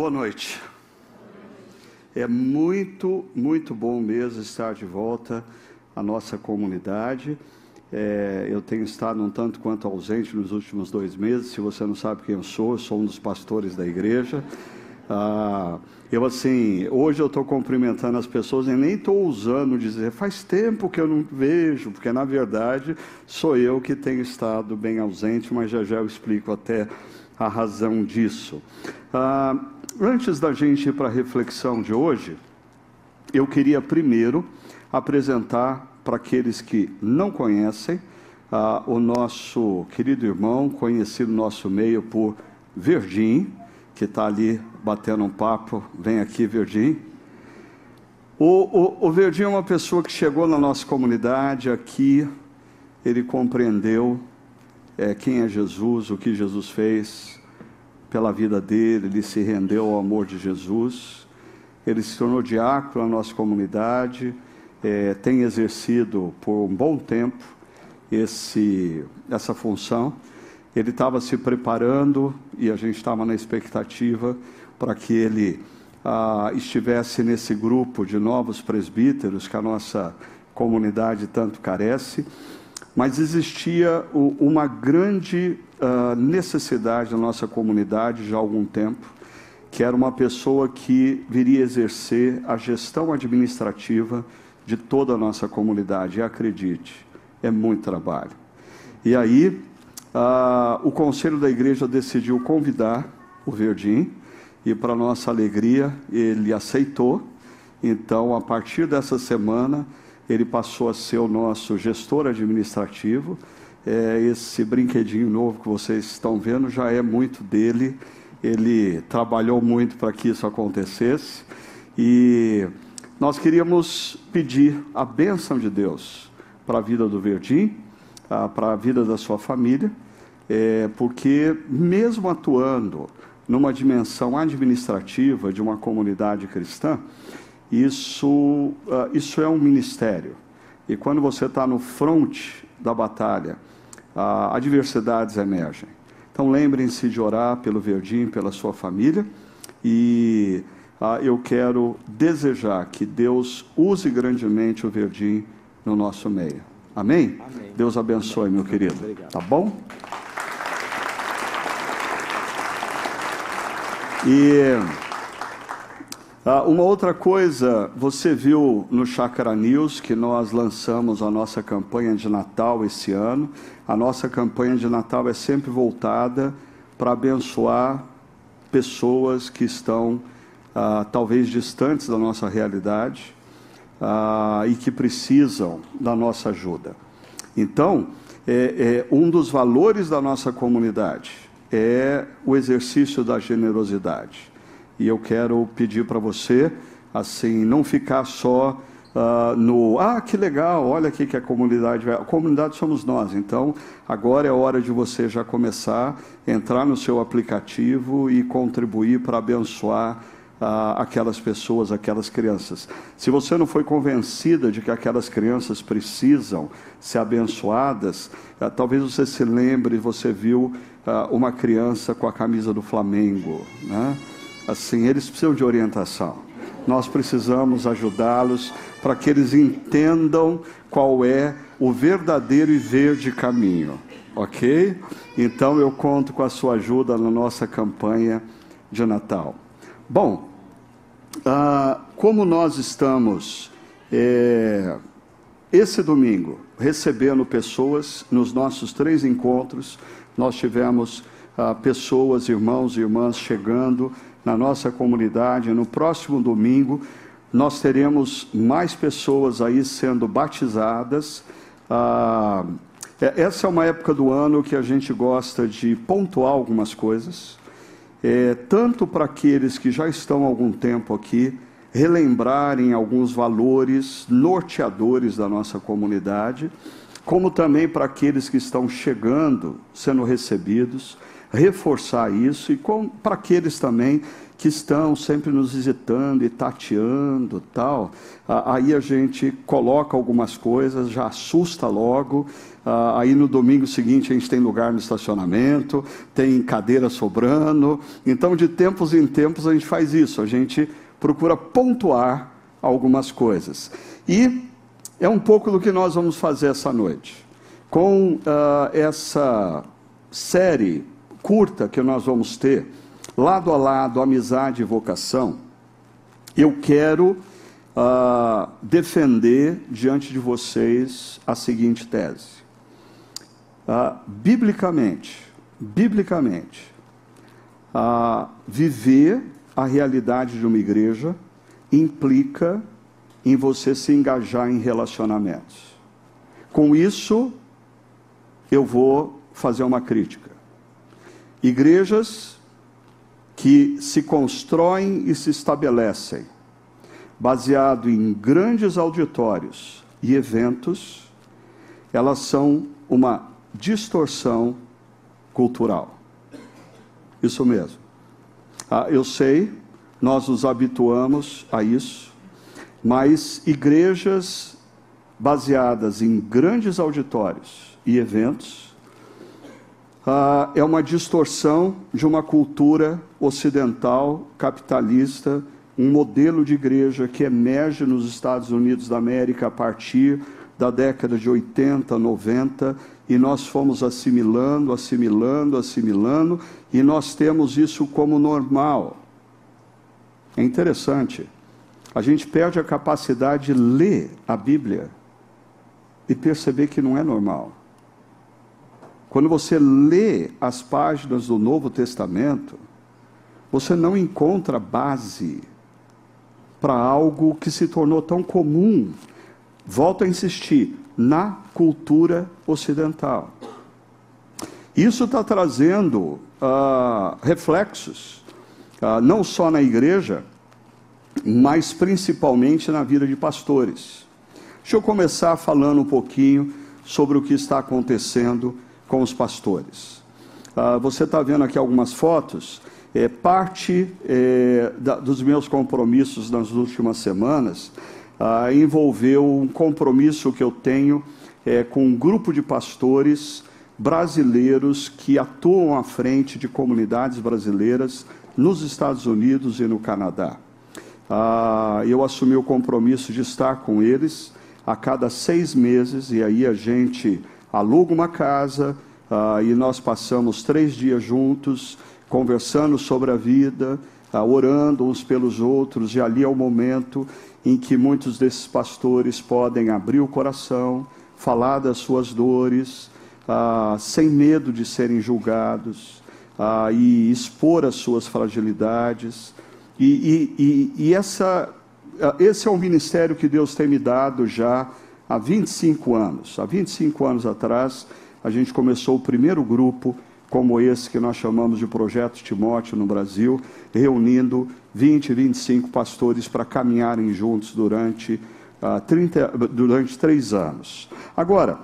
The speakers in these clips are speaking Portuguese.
Boa noite. É muito, muito bom mesmo estar de volta à nossa comunidade. É, eu tenho estado um tanto quanto ausente nos últimos dois meses. Se você não sabe quem eu sou, eu sou um dos pastores da igreja. Ah, eu assim, hoje eu estou cumprimentando as pessoas e nem estou usando dizer faz tempo que eu não vejo, porque na verdade sou eu que tenho estado bem ausente, mas já já eu explico até a razão disso. Ah, antes da gente ir para a reflexão de hoje, eu queria primeiro apresentar para aqueles que não conhecem ah, o nosso querido irmão, conhecido no nosso meio por Verdim, que está ali batendo um papo. Vem aqui, Verdim. O, o, o Verdim é uma pessoa que chegou na nossa comunidade aqui, ele compreendeu é, quem é Jesus, o que Jesus fez pela vida dele, ele se rendeu ao amor de Jesus, ele se tornou diácono na nossa comunidade, é, tem exercido por um bom tempo esse, essa função. Ele estava se preparando e a gente estava na expectativa para que ele ah, estivesse nesse grupo de novos presbíteros que a nossa comunidade tanto carece mas existia uma grande uh, necessidade na nossa comunidade já há algum tempo, que era uma pessoa que viria exercer a gestão administrativa de toda a nossa comunidade. E acredite, é muito trabalho. E aí, uh, o conselho da igreja decidiu convidar o Verdim, e para nossa alegria, ele aceitou. Então, a partir dessa semana, ele passou a ser o nosso gestor administrativo. É, esse brinquedinho novo que vocês estão vendo já é muito dele. Ele trabalhou muito para que isso acontecesse. E nós queríamos pedir a bênção de Deus para a vida do Verdim, para a vida da sua família, é, porque mesmo atuando numa dimensão administrativa de uma comunidade cristã, isso, uh, isso é um ministério. E quando você está no fronte da batalha, adversidades emergem. Então lembrem-se de orar pelo Verdim, pela sua família. E uh, eu quero desejar que Deus use grandemente o Verdim no nosso meio. Amém? Amém. Deus abençoe, Amém. meu querido. Obrigado. Tá bom? E ah, uma outra coisa, você viu no Chakra News que nós lançamos a nossa campanha de Natal esse ano. A nossa campanha de Natal é sempre voltada para abençoar pessoas que estão ah, talvez distantes da nossa realidade ah, e que precisam da nossa ajuda. Então, é, é, um dos valores da nossa comunidade é o exercício da generosidade e eu quero pedir para você, assim, não ficar só uh, no, ah, que legal, olha aqui que a comunidade vai. A comunidade somos nós, então agora é hora de você já começar entrar no seu aplicativo e contribuir para abençoar uh, aquelas pessoas, aquelas crianças. Se você não foi convencida de que aquelas crianças precisam ser abençoadas, uh, talvez você se lembre, você viu uma criança com a camisa do Flamengo, né? Assim, eles precisam de orientação. Nós precisamos ajudá-los para que eles entendam qual é o verdadeiro e verde caminho, ok? Então eu conto com a sua ajuda na nossa campanha de Natal. Bom, ah, como nós estamos é, esse domingo recebendo pessoas nos nossos três encontros, nós tivemos ah, pessoas, irmãos e irmãs chegando na nossa comunidade. No próximo domingo, nós teremos mais pessoas aí sendo batizadas. Ah, é, essa é uma época do ano que a gente gosta de pontuar algumas coisas, é, tanto para aqueles que já estão há algum tempo aqui, relembrarem alguns valores norteadores da nossa comunidade, como também para aqueles que estão chegando, sendo recebidos reforçar isso e para aqueles também que estão sempre nos visitando e tateando tal. Aí a gente coloca algumas coisas, já assusta logo. Aí no domingo seguinte a gente tem lugar no estacionamento, tem cadeira sobrando. Então, de tempos em tempos a gente faz isso, a gente procura pontuar algumas coisas. E é um pouco do que nós vamos fazer essa noite. Com uh, essa série curta que nós vamos ter lado a lado, amizade e vocação, eu quero uh, defender diante de vocês a seguinte tese. Uh, biblicamente, biblicamente, uh, viver a realidade de uma igreja implica em você se engajar em relacionamentos. Com isso, eu vou fazer uma crítica. Igrejas que se constroem e se estabelecem baseado em grandes auditórios e eventos, elas são uma distorção cultural. Isso mesmo. Ah, eu sei, nós nos habituamos a isso, mas igrejas baseadas em grandes auditórios e eventos ah, é uma distorção de uma cultura ocidental, capitalista, um modelo de igreja que emerge nos Estados Unidos da América a partir da década de 80, 90, e nós fomos assimilando, assimilando, assimilando, e nós temos isso como normal. É interessante. A gente perde a capacidade de ler a Bíblia e perceber que não é normal. Quando você lê as páginas do Novo Testamento, você não encontra base para algo que se tornou tão comum. Volto a insistir, na cultura ocidental. Isso está trazendo uh, reflexos, uh, não só na igreja, mas principalmente na vida de pastores. Deixa eu começar falando um pouquinho sobre o que está acontecendo com os pastores. Ah, você está vendo aqui algumas fotos. É, parte é, da, dos meus compromissos nas últimas semanas ah, envolveu um compromisso que eu tenho é, com um grupo de pastores brasileiros que atuam à frente de comunidades brasileiras nos Estados Unidos e no Canadá. Ah, eu assumi o compromisso de estar com eles a cada seis meses, e aí a gente aluga uma casa uh, e nós passamos três dias juntos, conversando sobre a vida, uh, orando uns pelos outros, e ali é o momento em que muitos desses pastores podem abrir o coração, falar das suas dores, uh, sem medo de serem julgados, e expor as suas fragilidades. E, e, e, e essa, esse é um ministério que Deus tem me dado já há 25 anos. Há 25 anos atrás, a gente começou o primeiro grupo como esse que nós chamamos de Projeto Timóteo no Brasil, reunindo 20, 25 pastores para caminharem juntos durante, uh, ah, 30, durante três anos. Agora,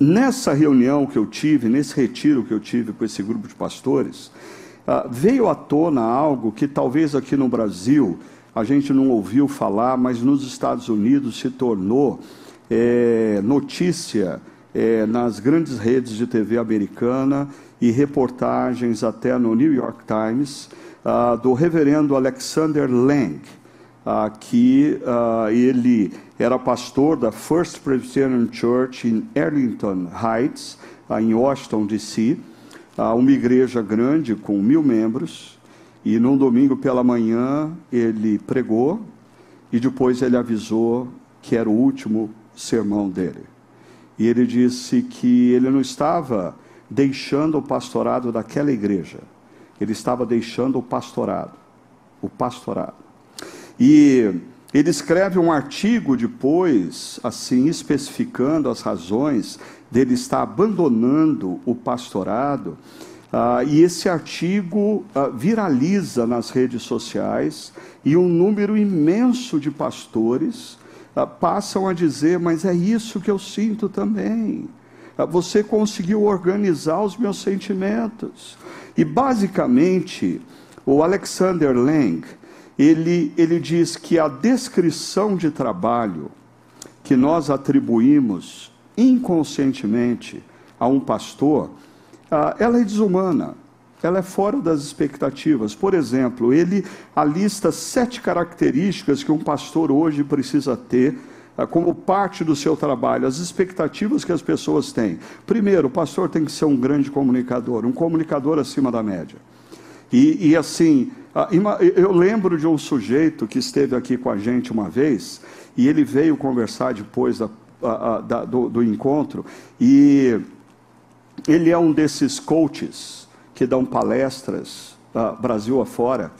nessa reunião que eu tive, nesse retiro que eu tive com esse grupo de pastores, uh, veio à tona algo que talvez aqui no Brasil a gente não ouviu falar, mas nos Estados Unidos se tornou é, notícia é, nas grandes redes de TV americana e reportagens até no New York Times ah, do reverendo Alexander Lang, ah, que ah, ele era pastor da First Presbyterian Church em Arlington Heights, em Washington, D.C., uma igreja grande com mil membros, e num domingo pela manhã ele pregou e depois ele avisou que era o último sermão dele. E ele disse que ele não estava deixando o pastorado daquela igreja, ele estava deixando o pastorado. O pastorado. E ele escreve um artigo depois, assim, especificando as razões dele estar abandonando o pastorado. Ah, e esse artigo ah, viraliza nas redes sociais e um número imenso de pastores passam a dizer: Mas é isso que eu sinto também. Ah, você conseguiu organizar os meus sentimentos. E basicamente, O Alexander Lang, ele, ele diz que a descrição de trabalho que nós atribuímos inconscientemente a um pastor, ah, ela é desumana, ela é fora das expectativas. Por exemplo, ele alista sete características que um pastor hoje precisa ter ah, como parte do seu trabalho, as expectativas que as pessoas têm. Primeiro, o pastor tem que ser um grande comunicador, um comunicador acima da média. E, e assim, ah, eu lembro de um sujeito que esteve aqui com a gente uma vez, e ele veio conversar depois da, da, do, do encontro, e ele é um desses coaches que dão palestras uh, Brasil afora,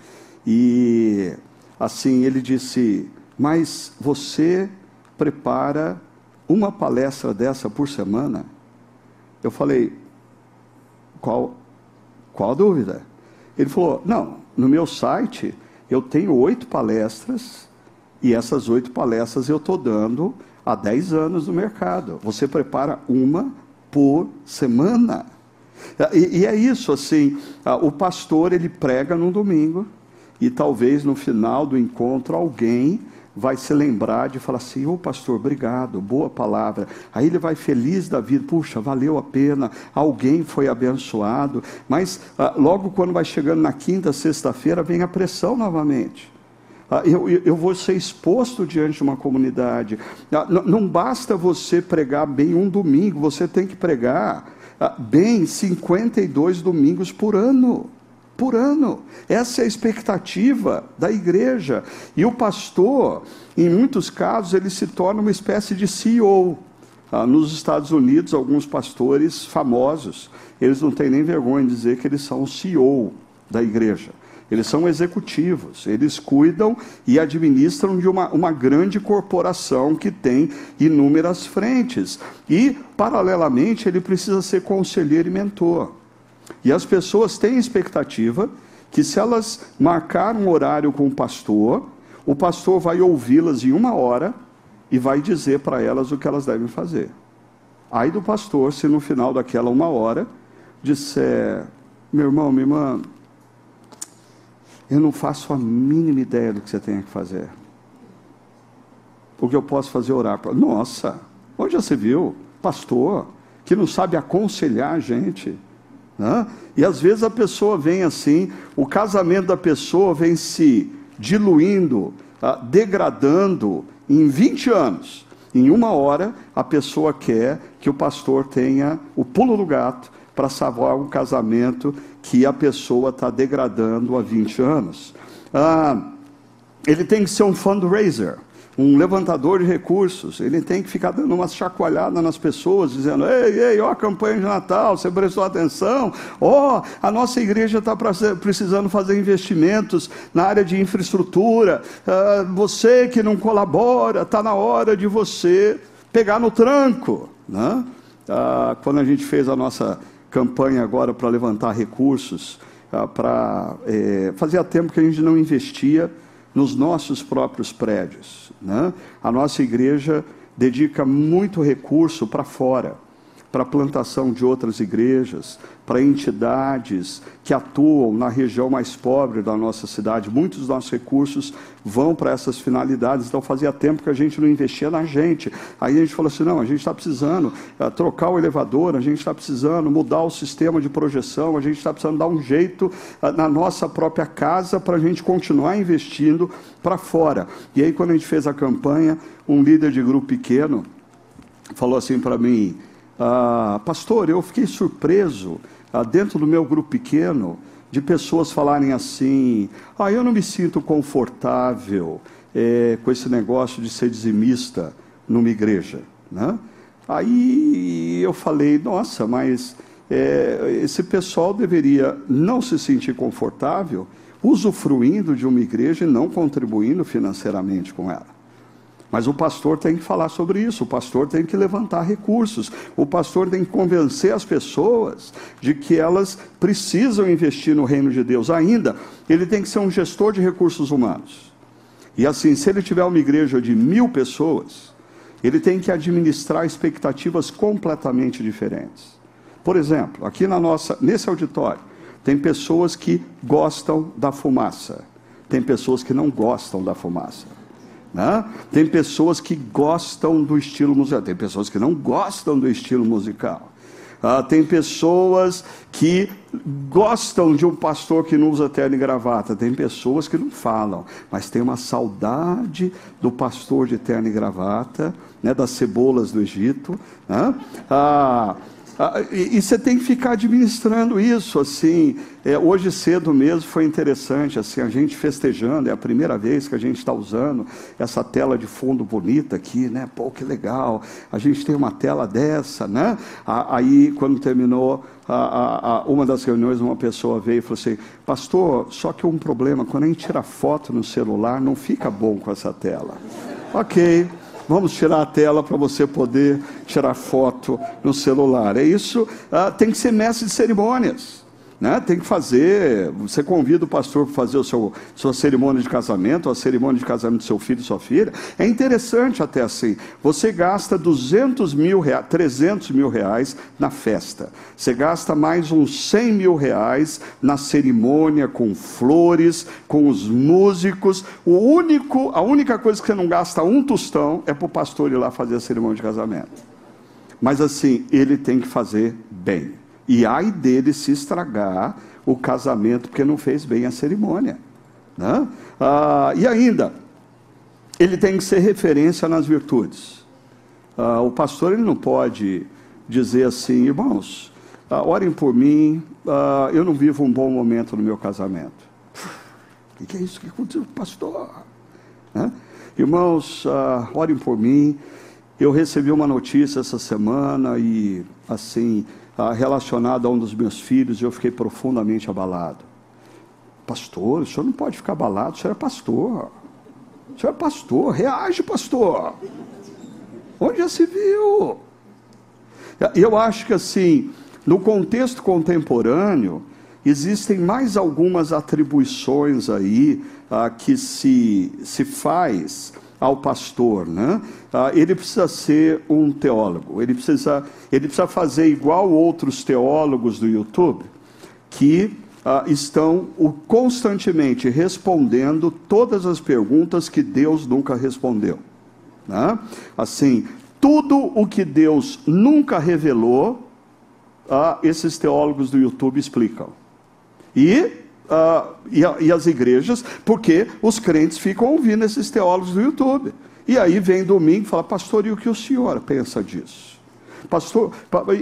e assim ele disse: Mas você prepara uma palestra dessa por semana? Eu falei: Qual, qual a dúvida? Ele falou: Não, no meu site eu tenho oito palestras e essas oito palestras eu estou dando há dez anos no mercado. Você prepara uma por semana. E, e é isso, assim, o pastor ele prega no domingo e talvez no final do encontro alguém vai se lembrar de falar assim: Ô oh, pastor, obrigado, boa palavra. Aí ele vai feliz da vida, puxa, valeu a pena, alguém foi abençoado. Mas ah, logo quando vai chegando na quinta, sexta-feira, vem a pressão novamente. Ah, eu, eu, vou ser exposto diante de uma comunidade. Ah, não basta você pregar bem um domingo, você tem que pregar ah, bem 52 domingos por ano por ano. Essa é a expectativa da igreja. E o pastor, em muitos casos, ele se torna uma espécie de CEO. Ah, nos Estados Unidos, alguns pastores famosos, eles não têm nem vergonha de dizer que eles são o CEO da igreja. Eles são executivos, eles cuidam e administram de uma, uma grande corporação que tem inúmeras frentes. E, paralelamente, ele precisa ser conselheiro e mentor. E as pessoas têm expectativa que se elas marcarem um horário com o pastor, o pastor vai ouvi-las em uma hora e vai dizer para elas o que elas devem fazer. Aí do pastor, se no final daquela uma hora disser, meu irmão, minha irmã, eu não faço a mínima ideia do que você tem que fazer. O que eu posso fazer é orar. Nossa, onde já se viu? Pastor, que não sabe aconselhar a gente. Né? E às vezes a pessoa vem assim, o casamento da pessoa vem se diluindo, tá? degradando em 20 anos. Em uma hora, a pessoa quer que o pastor tenha o pulo do gato para salvar um casamento que a pessoa está degradando há 20 anos. Ah, ele tem que ser um fundraiser um levantador de recursos, ele tem que ficar dando uma chacoalhada nas pessoas, dizendo: ei, ei, ó a campanha de Natal, você prestou atenção? Ó, a nossa igreja está precisando fazer investimentos na área de infraestrutura. Ah, você que não colabora, está na hora de você pegar no tranco. Né? Ah, quando a gente fez a nossa campanha agora para levantar recursos, ah, para eh, fazia tempo que a gente não investia nos nossos próprios prédios. Né? A nossa igreja dedica muito recurso para fora, para a plantação de outras igrejas, para entidades que atuam na região mais pobre da nossa cidade. Muitos dos nossos recursos vão para essas finalidades. Então, fazia tempo que a gente não investia na gente. Aí a gente falou assim: não, a gente está precisando uh, trocar o elevador, a gente está precisando mudar o sistema de projeção, a gente está precisando dar um jeito uh, na nossa própria casa para a gente continuar investindo para fora. E aí, quando a gente fez a campanha, um líder de grupo pequeno falou assim para mim. Ah, pastor, eu fiquei surpreso ah, dentro do meu grupo pequeno, de pessoas falarem assim: ah, eu não me sinto confortável é, com esse negócio de ser dizimista numa igreja. Né? Aí eu falei: nossa, mas é, esse pessoal deveria não se sentir confortável usufruindo de uma igreja e não contribuindo financeiramente com ela. Mas o pastor tem que falar sobre isso, o pastor tem que levantar recursos, o pastor tem que convencer as pessoas de que elas precisam investir no reino de Deus. Ainda, ele tem que ser um gestor de recursos humanos. E assim, se ele tiver uma igreja de mil pessoas, ele tem que administrar expectativas completamente diferentes. Por exemplo, aqui na nossa, nesse auditório, Tem pessoas que gostam da fumaça, tem pessoas que não gostam da fumaça. Né? Tem pessoas que gostam do estilo musical, tem pessoas que não gostam do estilo musical. Ah, tem pessoas que gostam de um pastor que não usa terno e gravata, tem pessoas que não falam, mas tem uma saudade do pastor de terno e gravata, né, das cebolas do Egito. Né? Ah, ah, e, e, você tem que ficar administrando isso, assim. É, hoje cedo mesmo foi interessante, assim, a gente festejando, é a primeira vez que a gente está usando essa tela de fundo bonita aqui, né? Pô, que legal, a gente tem uma tela dessa, né? Aí, quando terminou a, a, a, uma das reuniões, uma pessoa veio e falou assim, pastor, só que um problema, quando a gente tira foto no celular, não fica bom com essa tela. Ok, Vamos tirar a tela para você poder tirar foto no celular. É isso, ah, tem que ser mestre de cerimônias. Né? Tem que fazer. Você convida o pastor para fazer o seu, sua cerimônia de casamento, a cerimônia de casamento do seu filho e sua filha. É interessante até assim. Você gasta 200 mil reais, 300 mil reais na festa. Você gasta mais uns 100 mil reais na cerimônia com flores, com os músicos. O único, a única coisa que você não gasta um tostão é para o pastor ir lá fazer a cerimônia de casamento. Mas assim, ele tem que fazer bem. E ai dele se estragar o casamento porque não fez bem a cerimônia. Né? Ah, e ainda, ele tem que ser referência nas virtudes. Ah, o pastor ele não pode dizer assim, irmãos, ah, orem por mim, ah, eu não vivo um bom momento no meu casamento. O que é isso que aconteceu, pastor? Né? Irmãos, ah, orem por mim. Eu recebi uma notícia essa semana e, assim, ah, relacionado a um dos meus filhos e eu fiquei profundamente abalado. Pastor, o senhor não pode ficar abalado, o senhor é pastor. O senhor é pastor, reage, pastor. Onde já se viu? Eu acho que assim, no contexto contemporâneo, existem mais algumas atribuições aí ah, que se, se faz ao pastor, né? Ah, ele precisa ser um teólogo, ele precisa, ele precisa fazer igual outros teólogos do YouTube, que ah, estão constantemente respondendo todas as perguntas que Deus nunca respondeu. Né? Assim, tudo o que Deus nunca revelou, ah, esses teólogos do YouTube explicam. E uh, e, a, e, as igrejas, porque os crentes ficam ouvindo esses teólogos do YouTube. E aí vem domingo e fala, pastor, e o que o senhor pensa disso? Pastor,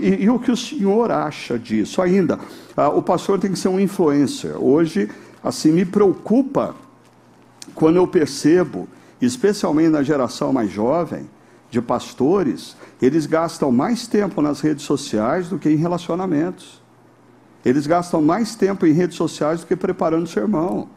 e, e o que o senhor acha disso? Ainda, uh, o pastor tem que ser um influencer. Hoje, assim, me preocupa quando eu percebo, especialmente na geração mais jovem, de pastores, eles gastam mais tempo nas redes sociais do que em relacionamentos. Eles gastam mais tempo em redes sociais do que preparando sermão.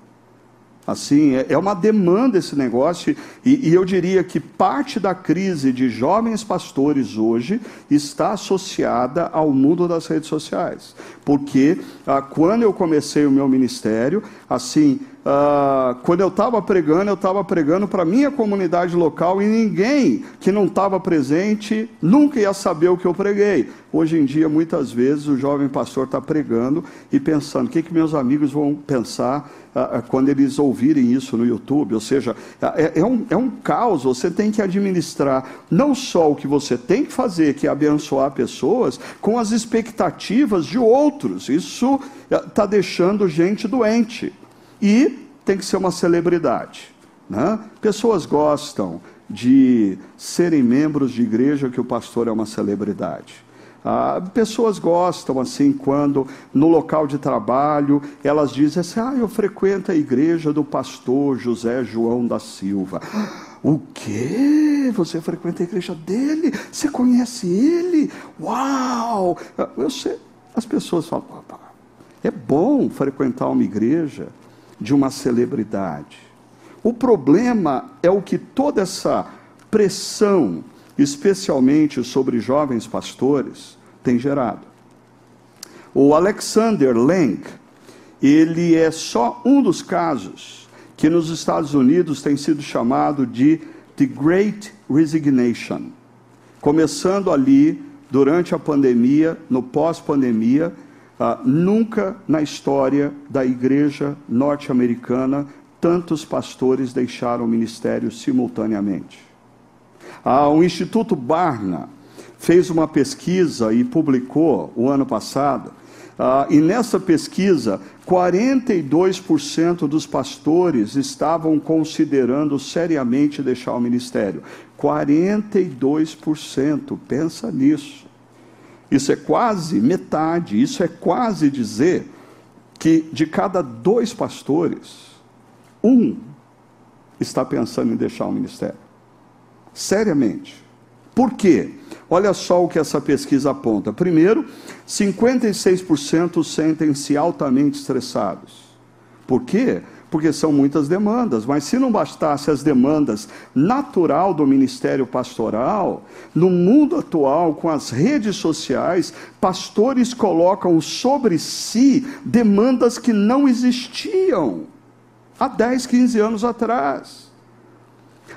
Assim, é, é uma demanda esse negócio, e, e, eu diria que parte da crise de jovens pastores hoje está associada ao mundo das redes sociais. Porque ah, quando eu comecei o meu ministério, assim, ah, quando eu estava pregando, eu estava pregando para minha comunidade local e ninguém que não estava presente nunca ia saber o que eu preguei. Hoje em dia, muitas vezes, o jovem pastor está pregando e pensando: o que, que meus amigos vão pensar ah, quando eles ouvirem isso no YouTube? Ou seja, é, é, um, é um caos. Você tem que administrar não só o que você tem que fazer, que é abençoar pessoas, com as expectativas de outros. Isso está deixando gente doente e tem que ser uma celebridade. Né? Pessoas gostam de serem membros de igreja que o pastor é uma celebridade. Ah, pessoas gostam assim quando no local de trabalho elas dizem assim: ah, eu frequento a igreja do pastor José João da Silva. O que? Você frequenta a igreja dele? Você conhece ele? Uau! Eu sei. As pessoas falam: é bom frequentar uma igreja de uma celebridade. O problema é o que toda essa pressão, especialmente sobre jovens pastores, tem gerado. O Alexander Lang, ele é só um dos casos que nos Estados Unidos tem sido chamado de The Great Resignation. Começando ali, durante a pandemia, no pós-pandemia, ah, nunca na história da igreja norte-americana tantos pastores deixaram o ministério simultaneamente. Ah, o Instituto Barna fez uma pesquisa e publicou o ano passado, ah, e nessa pesquisa, 42% dos pastores estavam considerando seriamente deixar o ministério. 42%, pensa nisso. Isso é quase metade, isso é quase dizer que de cada dois pastores, um está pensando em deixar o ministério. Seriamente. Por quê? Olha só o que essa pesquisa aponta. Primeiro, 56% sentem-se altamente estressados. Por quê? Porque são muitas demandas, mas se não bastasse as demandas natural do ministério pastoral, no mundo atual, com as redes sociais, pastores colocam sobre si demandas que não existiam há 10, 15 anos atrás.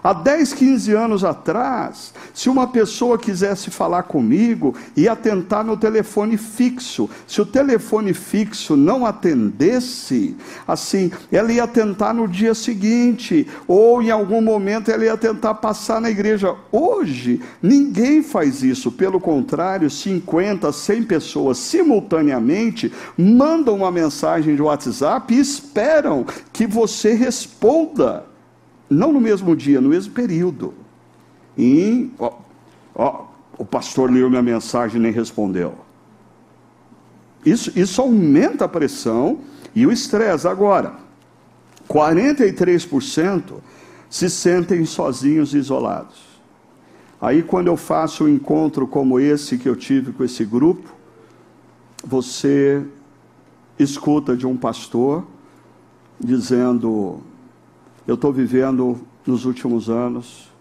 Há 10, 15 anos atrás, se uma pessoa quisesse falar comigo, ia tentar no telefone fixo. Se o telefone fixo não atendesse, assim, ela ia tentar no dia seguinte, ou em algum momento ela ia tentar passar na igreja. Hoje, ninguém faz isso. Pelo contrário, 50, 100 pessoas simultaneamente mandam uma mensagem de WhatsApp e esperam que você responda não no mesmo dia, no mesmo período. E ó, ó, o pastor leu minha mensagem e nem respondeu. Isso, isso aumenta a pressão e o estresse. Agora, 43% se sentem sozinhos e isolados. Aí, quando eu faço um encontro como esse que eu tive com esse grupo, você escuta de um pastor dizendo: eu estou vivendo nos últimos anos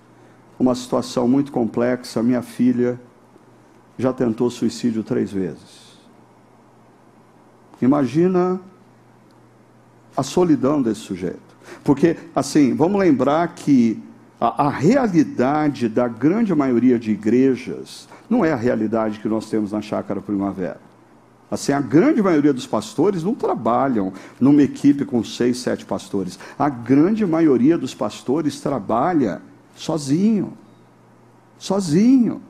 uma situação muito complexa. Minha filha já tentou suicídio três vezes. Imagina a solidão desse sujeito. Porque, assim, vamos lembrar que a, a, realidade da grande maioria de igrejas não é a realidade que nós temos na Chácara Primavera. Assim, a grande maioria dos pastores não trabalham numa equipe com seis, sete pastores. A grande maioria dos pastores trabalha sozinho. Sozinho.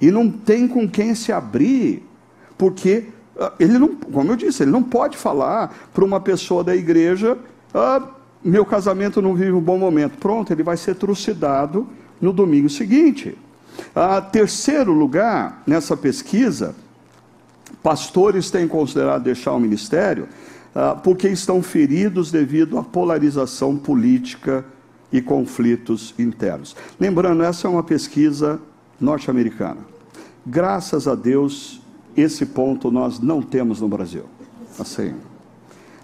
E não tem com quem se abrir, porque ah, ele não, como eu disse, ele não pode falar para uma pessoa da igreja: ah, meu casamento não vive um bom momento. Pronto, ele vai ser trucidado no domingo seguinte. Ah, terceiro lugar nessa pesquisa Pastores têm considerado deixar o ministério ah, porque estão feridos devido à polarização política e conflitos internos. Lembrando, essa é uma pesquisa norte-americana. Graças a Deus, esse ponto nós não temos no Brasil. Assim.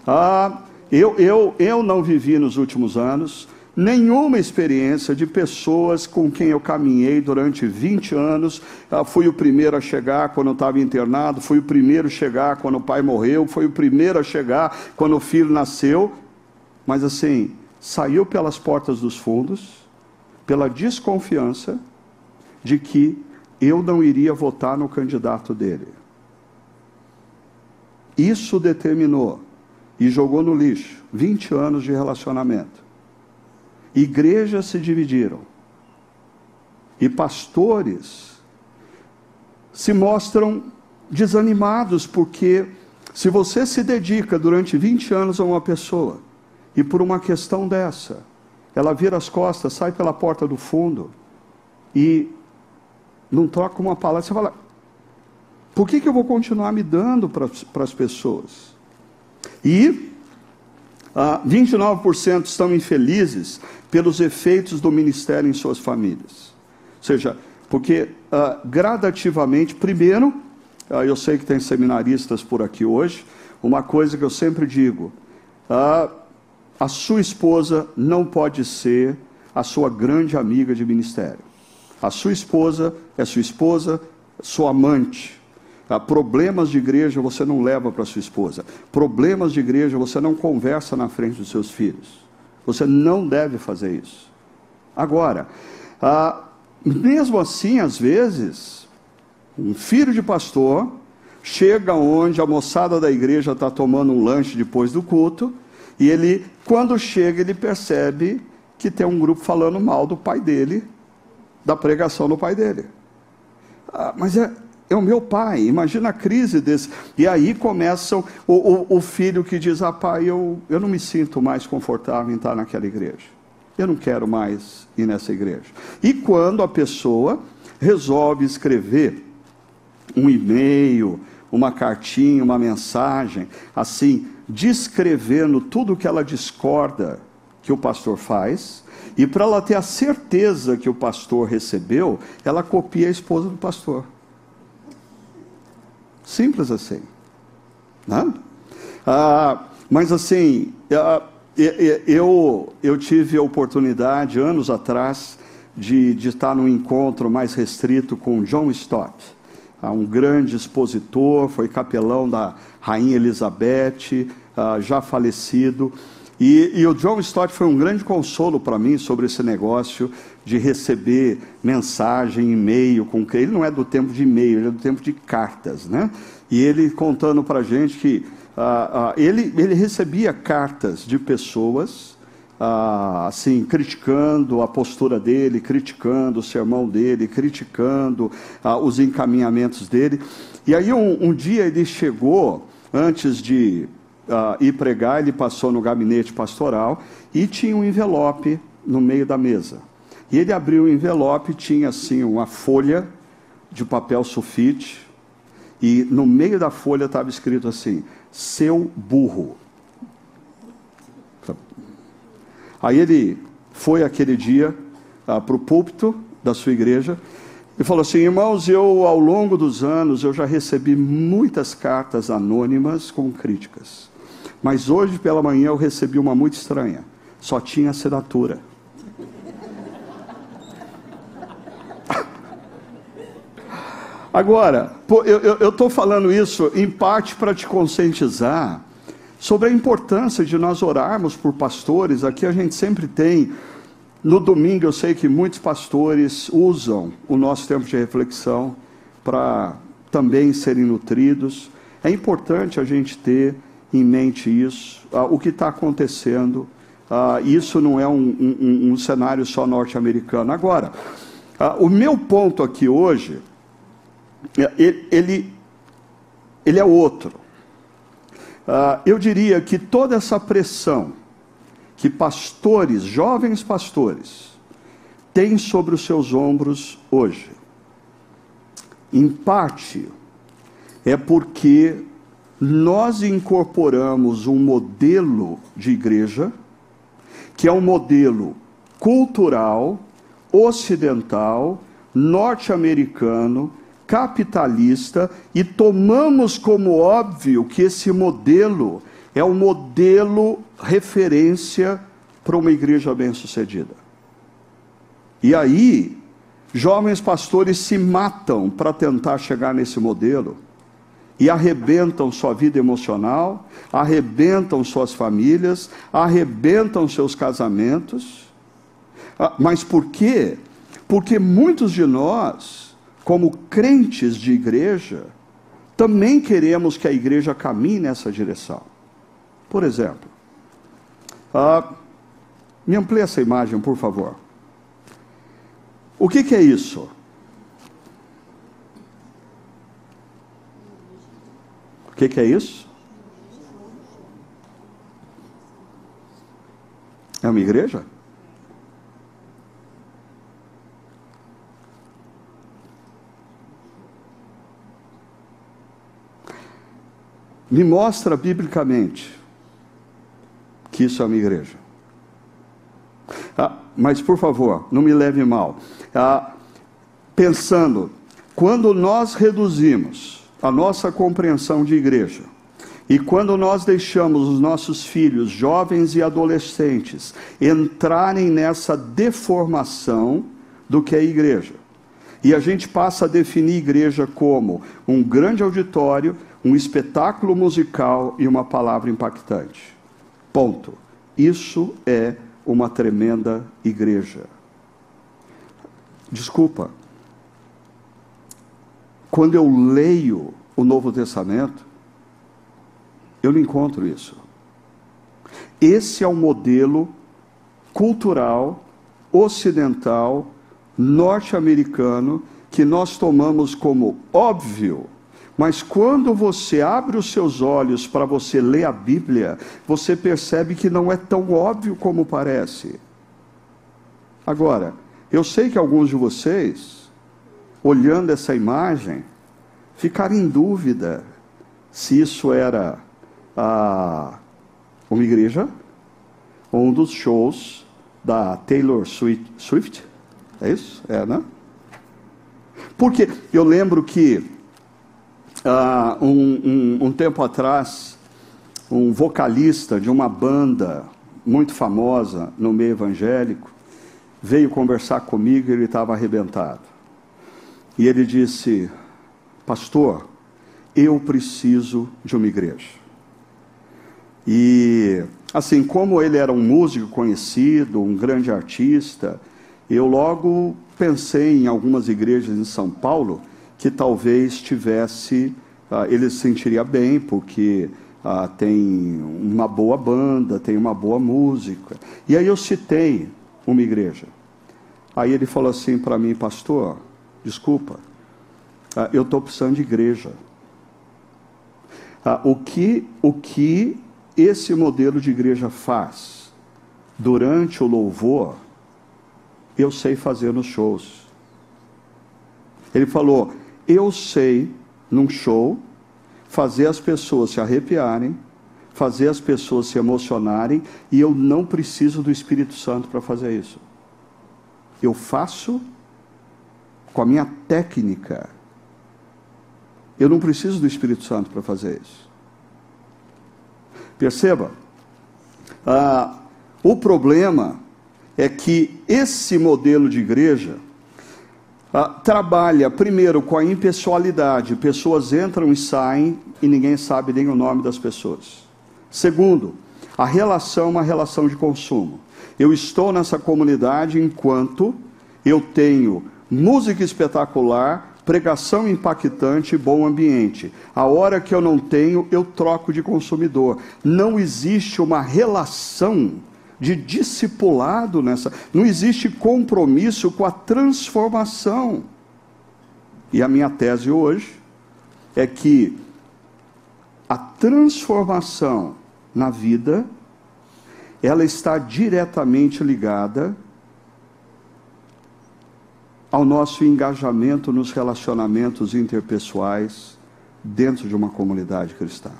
Ah, eu, eu, eu não vivi nos últimos anos nenhuma experiência de pessoas com quem eu caminhei durante 20 anos. Ah, fui o primeiro a chegar quando eu estava internado, fui o primeiro a chegar quando o pai morreu, fui o primeiro a chegar quando o filho nasceu. Mas assim, saiu pelas portas dos fundos, pela desconfiança de que eu não iria votar no candidato dele. Isso determinou e jogou no lixo 20 anos de relacionamento igrejas se dividiram. E pastores se mostram desanimados, porque se você se dedica durante 20 anos a uma pessoa, e por uma questão dessa, ela vira as costas, sai pela porta do fundo, e não troca uma palavra, você fala: por que, que eu vou continuar me dando para as pessoas? E ah, 29% estão infelizes pelos efeitos do ministério em suas famílias. Ou seja, porque ah, gradativamente, primeiro, ah, eu sei que tem seminaristas por aqui hoje, uma coisa que eu sempre digo: ah, a sua esposa não pode ser a sua grande amiga de ministério. A sua esposa é sua esposa, sua amante, ah, problemas de igreja você não leva para sua esposa. Problemas de igreja você não conversa na frente dos seus filhos. Você não deve fazer isso. Agora, ah, mesmo assim, às vezes, um filho de pastor chega onde a moçada da igreja está tomando um lanche depois do culto, e ele, quando chega, ele percebe que tem um grupo falando mal do pai dele, da pregação do pai dele. Ah, mas é, é o meu pai, imagina a crise desse. E aí começam o, o, o, filho que diz: Ah, pai, eu, eu não me sinto mais confortável em estar naquela igreja. Eu não quero mais ir nessa igreja. E quando a pessoa resolve escrever um e-mail, uma cartinha, uma mensagem, assim, descrevendo tudo que ela discorda que o pastor faz, e para ela ter a certeza que o pastor recebeu, ela copia a esposa do pastor. Simples assim. Né? Ah, mas assim, ah, eu, eu tive a oportunidade, anos atrás, de, de estar num encontro mais restrito com John Stott, ah, um grande expositor, foi capelão da Rainha Elizabeth, ah, já falecido. E, e, o John Stott foi um grande consolo para mim sobre esse negócio de receber mensagem, e-mail, com que ele não é do tempo de e-mail, ele é do tempo de cartas, né? E ele contando para a gente que ah, ah, ele, ele recebia cartas de pessoas ah, assim criticando a postura dele, criticando o sermão dele, criticando os encaminhamentos dele. E aí um, um dia ele chegou antes de uh, ir pregar, ele passou no gabinete pastoral e tinha um envelope no meio da mesa. E ele abriu o envelope tinha assim uma folha de papel sulfite e no meio da folha estava escrito assim: seu burro. Aí ele foi aquele dia uh, para o púlpito da sua igreja e falou assim: irmãos, eu ao longo dos anos eu já recebi muitas cartas anônimas com críticas. Mas hoje pela manhã eu recebi uma muito estranha. Só tinha assinatura. Agora, eu estou falando isso em parte para te conscientizar sobre a importância de nós orarmos por pastores. Aqui a gente sempre tem, no domingo eu sei que muitos pastores usam o nosso tempo de reflexão para também serem nutridos. É importante a gente ter em mente isso, ah, o que está acontecendo. Ah, isso não é um, um, um cenário só norte-americano. Agora, ah, o meu ponto aqui hoje, é, ele, ele é outro. eu diria que toda essa pressão que pastores, jovens pastores, têm sobre os seus ombros hoje, em parte, é porque nós incorporamos um modelo de igreja, que é um modelo cultural, ocidental, norte-americano, capitalista, e tomamos como óbvio que esse modelo é o modelo referência para uma igreja bem-sucedida. E aí, jovens pastores se matam para tentar chegar nesse modelo e arrebentam sua vida emocional, arrebentam suas famílias, arrebentam seus casamentos. Ah, mas por quê? Porque muitos de nós, como crentes de igreja, também queremos que a igreja caminhe nessa direção. Por exemplo, uh, me amplie essa imagem, por favor. O que, que é isso? O que, que é isso? É uma igreja? Me mostra biblicamente que isso é uma igreja. Ah, mas, por favor, não me leve mal. Ah, pensando, quando nós reduzimos a nossa compreensão de igreja. E quando nós deixamos os nossos filhos, jovens e adolescentes, entrarem nessa deformação do que é igreja, e a gente passa a definir igreja como um grande auditório, um espetáculo musical e uma palavra impactante. Ponto. Isso é uma tremenda igreja. Desculpa, quando eu leio o Novo Testamento, eu não encontro isso. Esse é o modelo cultural, ocidental, norte-americano, que nós tomamos como óbvio. Mas quando você abre os seus olhos para você ler a Bíblia, você percebe que não é tão óbvio como parece. Agora, eu sei que alguns de vocês, olhando essa imagem, ficaram em dúvida se isso era a, uma igreja ou um dos shows da Taylor Swift. É isso? É, né? Porque eu lembro que uh, um, um, um tempo atrás, um vocalista de uma banda muito famosa no meio evangélico veio conversar comigo e ele estava arrebentado. E ele disse: Pastor, eu preciso de uma igreja. E, assim, como ele era um músico conhecido, um grande artista, eu logo pensei em algumas igrejas em São Paulo que talvez tivesse, uh, ele se sentiria bem, porque uh, tem uma boa banda, tem uma boa música. E aí eu citei uma igreja. Aí ele falou assim para mim, pastor, desculpa, uh, eu estou precisando de igreja. o, que, o que esse modelo de igreja faz durante o louvor, eu sei fazer nos shows. Ele falou: Eu sei, num show, fazer as pessoas se arrepiarem, fazer as pessoas se emocionarem, e eu não preciso do Espírito Santo para fazer isso. Eu faço com a minha técnica. Eu não preciso do Espírito Santo para fazer isso. Perceba, ah, o problema é que esse modelo de igreja ah, trabalha primeiro com a impessoalidade, pessoas entram e saem e ninguém sabe nem o nome das pessoas. Segundo, a relação é uma relação de consumo. Eu estou nessa comunidade enquanto eu tenho música espetacular, pregação impactante bom ambiente. A hora que eu não tenho, eu troco de consumidor. Não existe uma relação de discipulado nessa, não existe compromisso com a transformação. E a minha tese hoje é que a transformação na vida ela está diretamente ligada ao nosso engajamento nos relacionamentos interpessoais dentro de uma comunidade cristã.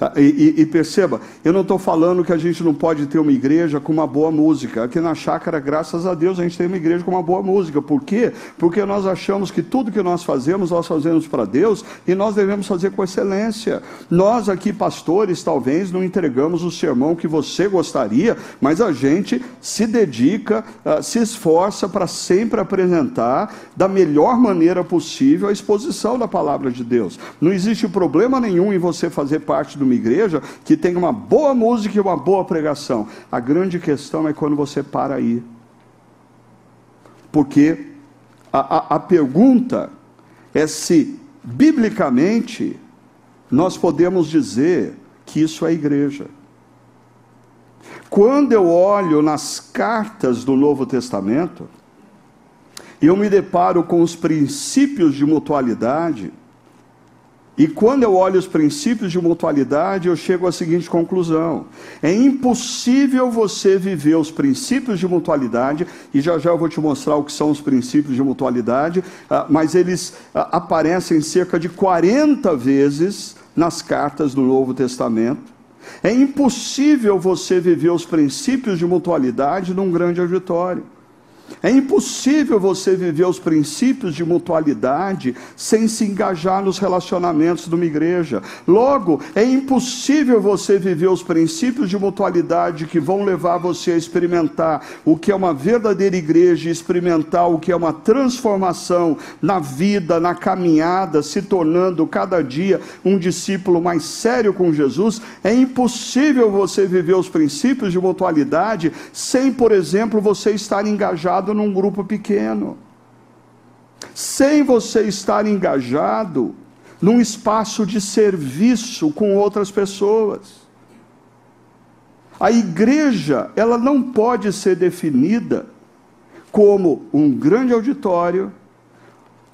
Ah, e, e, e, perceba, eu não estou falando que a gente não pode ter uma igreja com uma boa música. Aqui na chácara, graças a Deus, a gente tem uma igreja com uma boa música. Por quê? Porque nós achamos que tudo que nós fazemos, nós fazemos para Deus e nós devemos fazer com excelência. Nós aqui, pastores, talvez não entregamos o sermão que você gostaria, mas a gente se dedica, uh, se esforça para sempre apresentar da melhor maneira possível a exposição da palavra de Deus. Não existe problema nenhum em você fazer parte parte de uma igreja que tem uma boa música e uma boa pregação. A grande questão é quando você para aí. Porque a, a, a pergunta é se, biblicamente, nós podemos dizer que isso é igreja. Quando eu olho nas cartas do Novo Testamento, eu me deparo com os princípios de mutualidade, e quando eu olho os princípios de mutualidade, eu chego à seguinte conclusão: é impossível você viver os princípios de mutualidade, e já já eu vou te mostrar o que são os princípios de mutualidade, ah, mas eles ah, aparecem cerca de 40 vezes nas cartas do Novo Testamento. É impossível você viver os princípios de mutualidade num grande auditório. É impossível você viver os princípios de mutualidade sem se engajar nos relacionamentos de uma igreja. Logo, é impossível você viver os princípios de mutualidade que vão levar você a experimentar o que é uma verdadeira igreja, experimentar o que é uma transformação na vida, na caminhada, se tornando cada dia um discípulo mais sério com Jesus. É impossível você viver os princípios de mutualidade sem, por exemplo, você estar engajado num grupo pequeno. Sem você estar engajado num espaço de serviço com outras pessoas. A igreja, ela não pode ser definida como um grande auditório,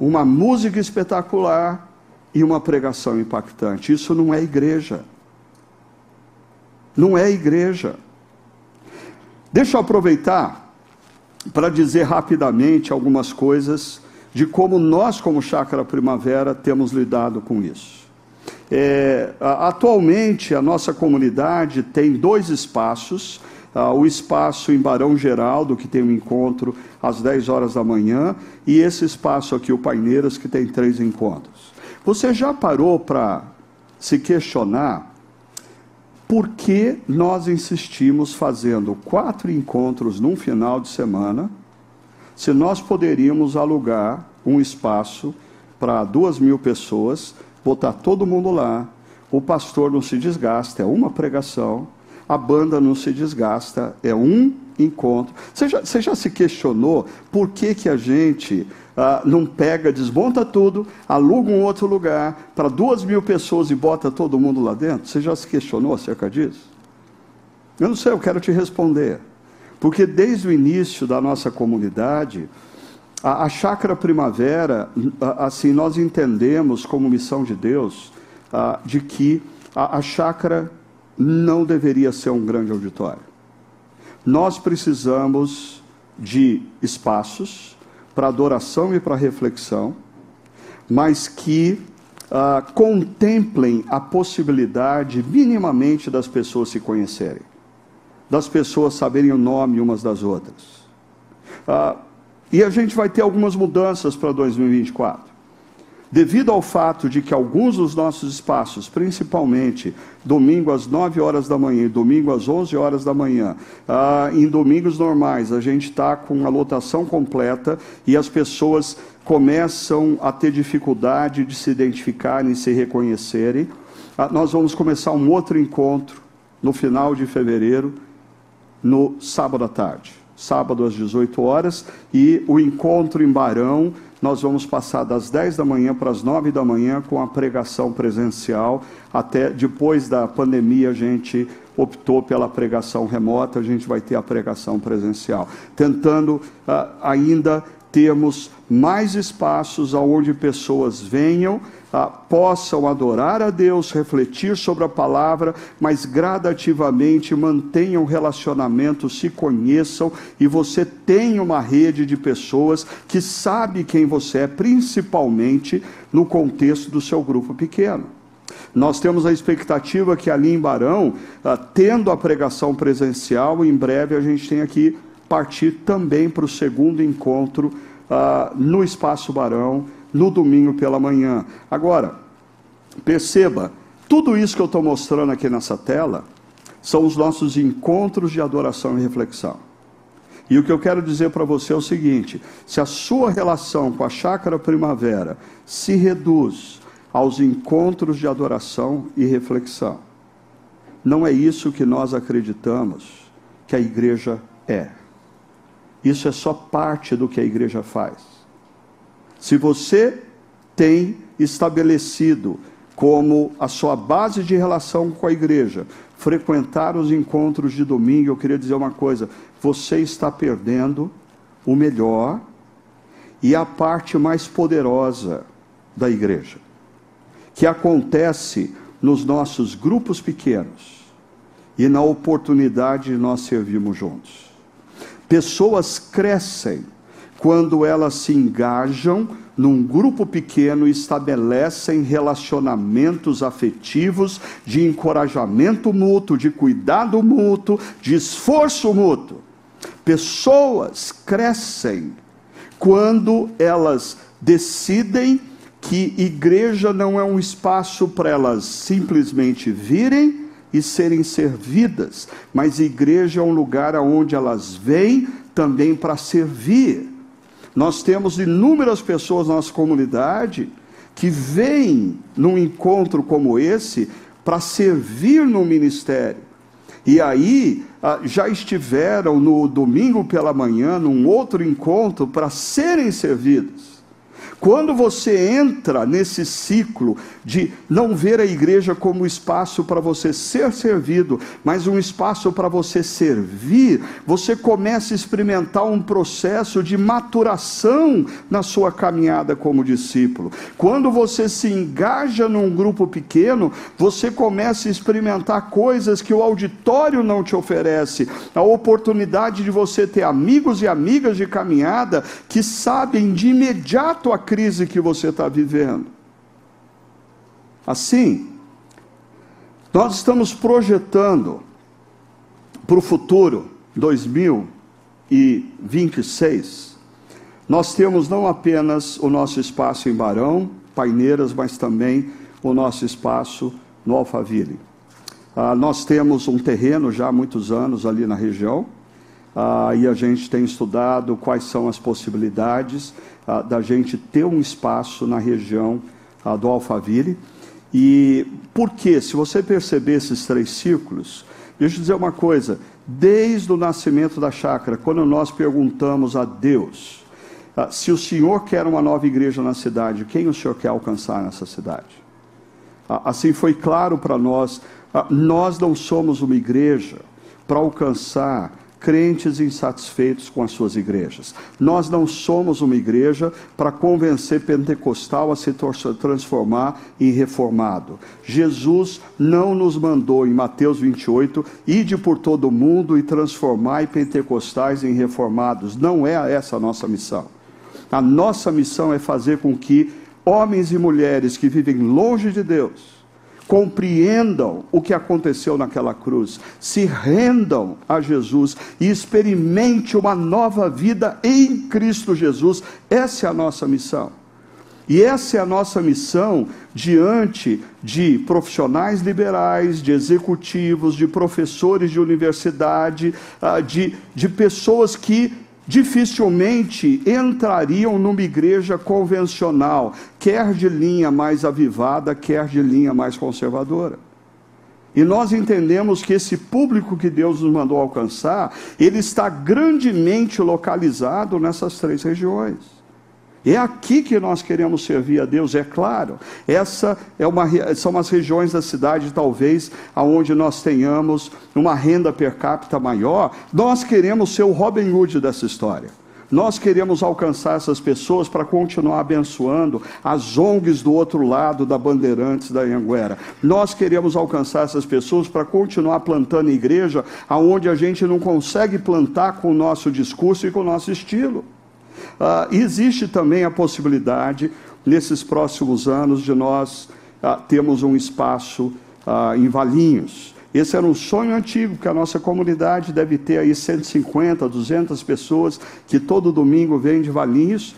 uma música espetacular e uma pregação impactante. Isso não é igreja. Não é igreja. Deixa eu aproveitar para dizer rapidamente algumas coisas de como nós, como Chácara Primavera, temos lidado com isso. É, atualmente, a nossa comunidade tem dois espaços. Uh, o espaço em Barão Geraldo, que tem um encontro às 10 horas da manhã, e esse espaço aqui, o Paineiras, que tem três encontros. Você já parou para se questionar por que nós insistimos fazendo quatro encontros num final de semana, se nós poderíamos alugar um espaço para duas mil pessoas, botar todo mundo lá, o pastor não se desgasta, é uma pregação, a banda não se desgasta, é um encontro. Você já, você já se questionou por que, que a gente ah, não pega, desmonta tudo, aluga um outro lugar para duas mil pessoas e bota todo mundo lá dentro? Você já se questionou acerca disso? Eu não sei, eu quero te responder. Porque desde o início da nossa comunidade, a, a chácara primavera, assim, nós entendemos como missão de Deus, ah, de que a, a chácara não deveria ser um grande auditório. Nós precisamos de espaços para adoração e para reflexão, mas que ah, contemplem a possibilidade minimamente das pessoas se conhecerem, das pessoas saberem o nome umas das outras. Ah, e a gente vai ter algumas mudanças para 2024 devido ao fato de que alguns dos nossos espaços, principalmente domingo às 9 horas da manhã e domingo às 11 horas da manhã, ah, em domingos normais a gente está com a lotação completa e as pessoas começam a ter dificuldade de se identificarem e se reconhecerem. Ah, nós vamos começar um outro encontro no final de fevereiro, no sábado à tarde. Sábado às 18 horas, e o encontro em Barão nós vamos passar das 10 da manhã para as 9 da manhã com a pregação presencial. Até depois da pandemia, a gente optou pela pregação remota, a gente vai ter a pregação presencial. Tentando uh, ainda termos mais espaços onde pessoas venham ah, possam adorar a Deus, refletir sobre a palavra, mas gradativamente mantenham relacionamento, se conheçam e você tenha uma rede de pessoas que sabe quem você é, principalmente no contexto do seu grupo pequeno. Nós temos a expectativa que ali em Barão, ah, tendo a pregação presencial, em breve a gente tenha que partir também para o segundo encontro ah, no Espaço Barão no domingo pela manhã. Agora, perceba, tudo isso que eu estou mostrando aqui nessa tela são os nossos encontros de adoração e reflexão. E o que eu quero dizer para você é o seguinte: se a sua relação com a chácara primavera se reduz aos encontros de adoração e reflexão, não é isso que nós acreditamos que a igreja é. Isso é só parte do que a igreja faz. Se você tem estabelecido como a sua base de relação com a igreja, frequentar os encontros de domingo, eu queria dizer uma coisa: você está perdendo o melhor e a parte mais poderosa da igreja, que acontece nos nossos grupos pequenos e na oportunidade de nós servirmos juntos. Pessoas crescem quando elas se engajam num grupo pequeno e estabelecem relacionamentos afetivos de encorajamento mútuo, de cuidado mútuo, de esforço mútuo. Pessoas crescem quando elas decidem que igreja não é um espaço para elas simplesmente virem e serem servidas, mas igreja é um lugar onde elas vêm também para servir. Nós temos inúmeras pessoas na nossa comunidade que vêm num encontro como esse para servir no ministério. E aí ah, já estiveram no domingo pela manhã num outro encontro para serem servidos. Quando você entra nesse ciclo de não ver a igreja como espaço para você ser servido, mas um espaço para você servir, você começa a experimentar um processo de maturação na sua caminhada como discípulo. Quando você se engaja num grupo pequeno, você começa a experimentar coisas que o auditório não te oferece, a oportunidade de você ter amigos e amigas de caminhada que sabem de imediato a crise que você está vivendo. Assim, nós estamos projetando para o futuro 2026. Nós temos não apenas o nosso espaço em Barão, Paineiras, mas também o nosso espaço no Alphaville. Ah, nós temos um terreno já há muitos anos ali na região, ah, e a gente tem estudado quais são as possibilidades ah, da gente ter um espaço na região ah, do Alphaville. E por quê? Se você perceber esses três círculos, deixa eu dizer uma coisa: desde o nascimento da chácara, quando nós perguntamos a Deus ah, se o Senhor quer uma nova igreja na cidade, quem o Senhor quer alcançar nessa cidade? Ah, assim foi claro para nós, ah, nós não somos uma igreja para alcançar crentes insatisfeitos com as suas igrejas. Nós não somos uma igreja para convencer pentecostal a se transformar em reformado. Jesus não nos mandou em Mateus 28 ide por todo o mundo e transformar pentecostais em reformados. Não é essa a nossa missão. A nossa missão é fazer com que homens e mulheres que vivem longe de Deus compreendam o que aconteceu naquela cruz, se rendam a Jesus e experimente uma nova vida em Cristo Jesus. Essa é a nossa missão. E essa é a nossa missão diante de profissionais liberais, de executivos, de professores de universidade, ah, de, de pessoas que dificilmente entrariam numa igreja convencional, quer de linha mais avivada, quer de linha mais conservadora. E nós entendemos que esse público que Deus nos mandou alcançar, ele está grandemente localizado nessas três regiões. É aqui que nós queremos servir a Deus, é claro. Essa é uma, são as regiões da cidade, talvez, aonde nós tenhamos uma renda per capita maior. Nós queremos ser o Robin Hood dessa história. Nós queremos alcançar essas pessoas para continuar abençoando as ONGs do outro lado da Bandeirantes da Anhanguera. Nós queremos alcançar essas pessoas para continuar plantando igreja aonde a gente não consegue plantar com o nosso discurso e com o nosso estilo. Uh, existe também a possibilidade, nesses próximos anos, de nós uh, termos um espaço uh, em Valinhos. Esse era um sonho antigo, que a nossa comunidade deve ter aí 150, 200 pessoas que todo domingo vêm de Valinhos.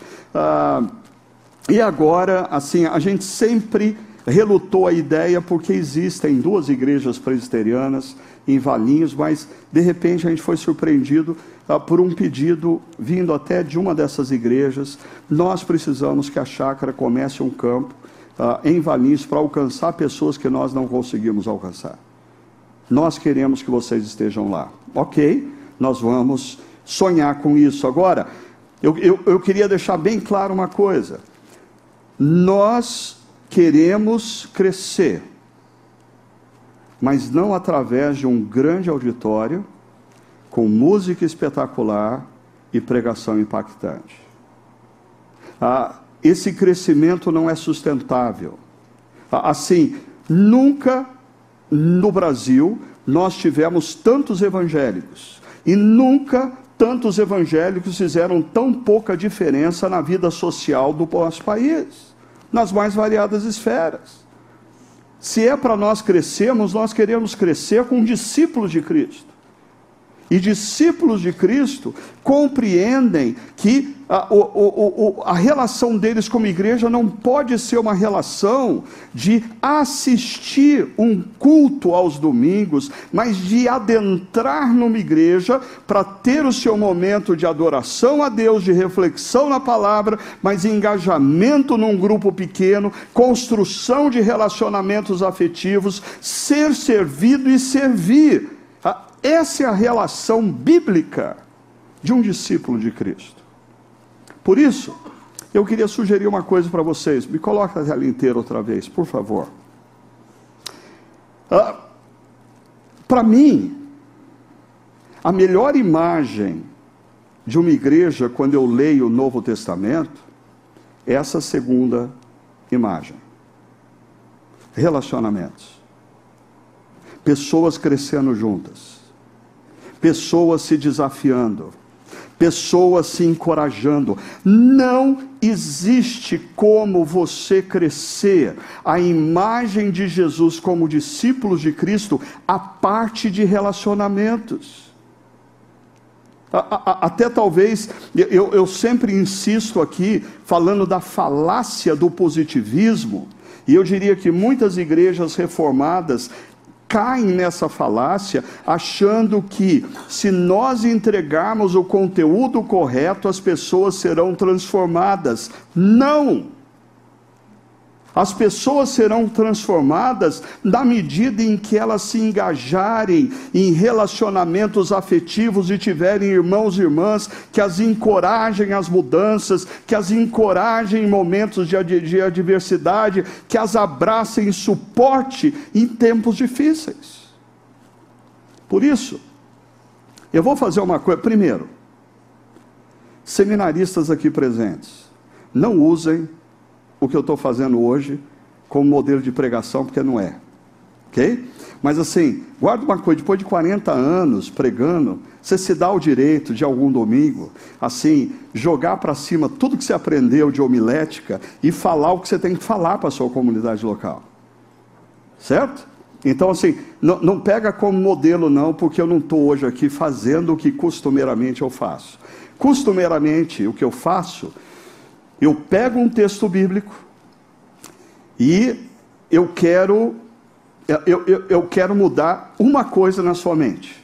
e agora, assim, a gente sempre relutou a ideia porque existem duas igrejas presbiterianas em Valinhos, mas de repente a gente foi surpreendido ah, por um pedido vindo até de uma dessas igrejas. Nós precisamos que a chácara comece um campo ah, em Valinhos para alcançar pessoas que nós não conseguimos alcançar. Nós queremos que vocês estejam lá. Ok, nós vamos sonhar com isso. Agora, eu, eu, eu queria deixar bem claro uma coisa. Nós queremos crescer, mas não através de um grande auditório com música espetacular e pregação impactante. Ah, esse crescimento não é sustentável. Ah, assim, nunca no Brasil nós tivemos tantos evangélicos e nunca tantos evangélicos fizeram tão pouca diferença na vida social do nosso país, nas mais variadas esferas. Se é para nós crescermos, nós queremos crescer com discípulos de Cristo. E discípulos de Cristo compreendem que a, o, o, a, relação deles como igreja não pode ser uma relação de assistir um culto aos domingos, mas de adentrar numa igreja para ter o seu momento de adoração a Deus, de reflexão na palavra, mas engajamento num grupo pequeno, construção de relacionamentos afetivos, ser servido e servir essa é a relação bíblica de um discípulo de Cristo. Por isso, eu queria sugerir uma coisa para vocês. Me coloca a tela inteira outra vez, por favor. Ah, para mim, a melhor imagem de uma igreja, quando eu leio o Novo Testamento, é essa segunda imagem: relacionamentos. Pessoas crescendo juntas, pessoas se desafiando, pessoas se encorajando. Não existe como você crescer a imagem de Jesus como discípulos de Cristo a parte de relacionamentos. Até talvez, eu, eu sempre insisto aqui, falando da falácia do positivismo, e eu diria que muitas igrejas reformadas caem nessa falácia, achando que se nós entregarmos o conteúdo correto, as pessoas serão transformadas. Não! As pessoas serão transformadas na medida em que elas se engajarem em relacionamentos afetivos e tiverem irmãos e irmãs que as encorajem às mudanças, que as encorajem em momentos de, de adversidade, que as abracem em suporte em tempos difíceis. Por isso, eu vou fazer uma coisa. Primeiro, seminaristas aqui presentes, não usem o que eu estou fazendo hoje como modelo de pregação, porque não é. Ok? Mas assim, guarda uma coisa: depois de 40 anos pregando, você se dá o direito de algum domingo, assim, jogar para cima tudo que você aprendeu de homilética e falar o que você tem que falar para a sua comunidade local. Certo? Então, assim, não, não pega como modelo, não, porque eu não estou hoje aqui fazendo o que costumeiramente eu faço. Costumeiramente, o que eu faço eu pego um texto bíblico e eu quero eu, eu, eu quero mudar uma coisa na sua mente.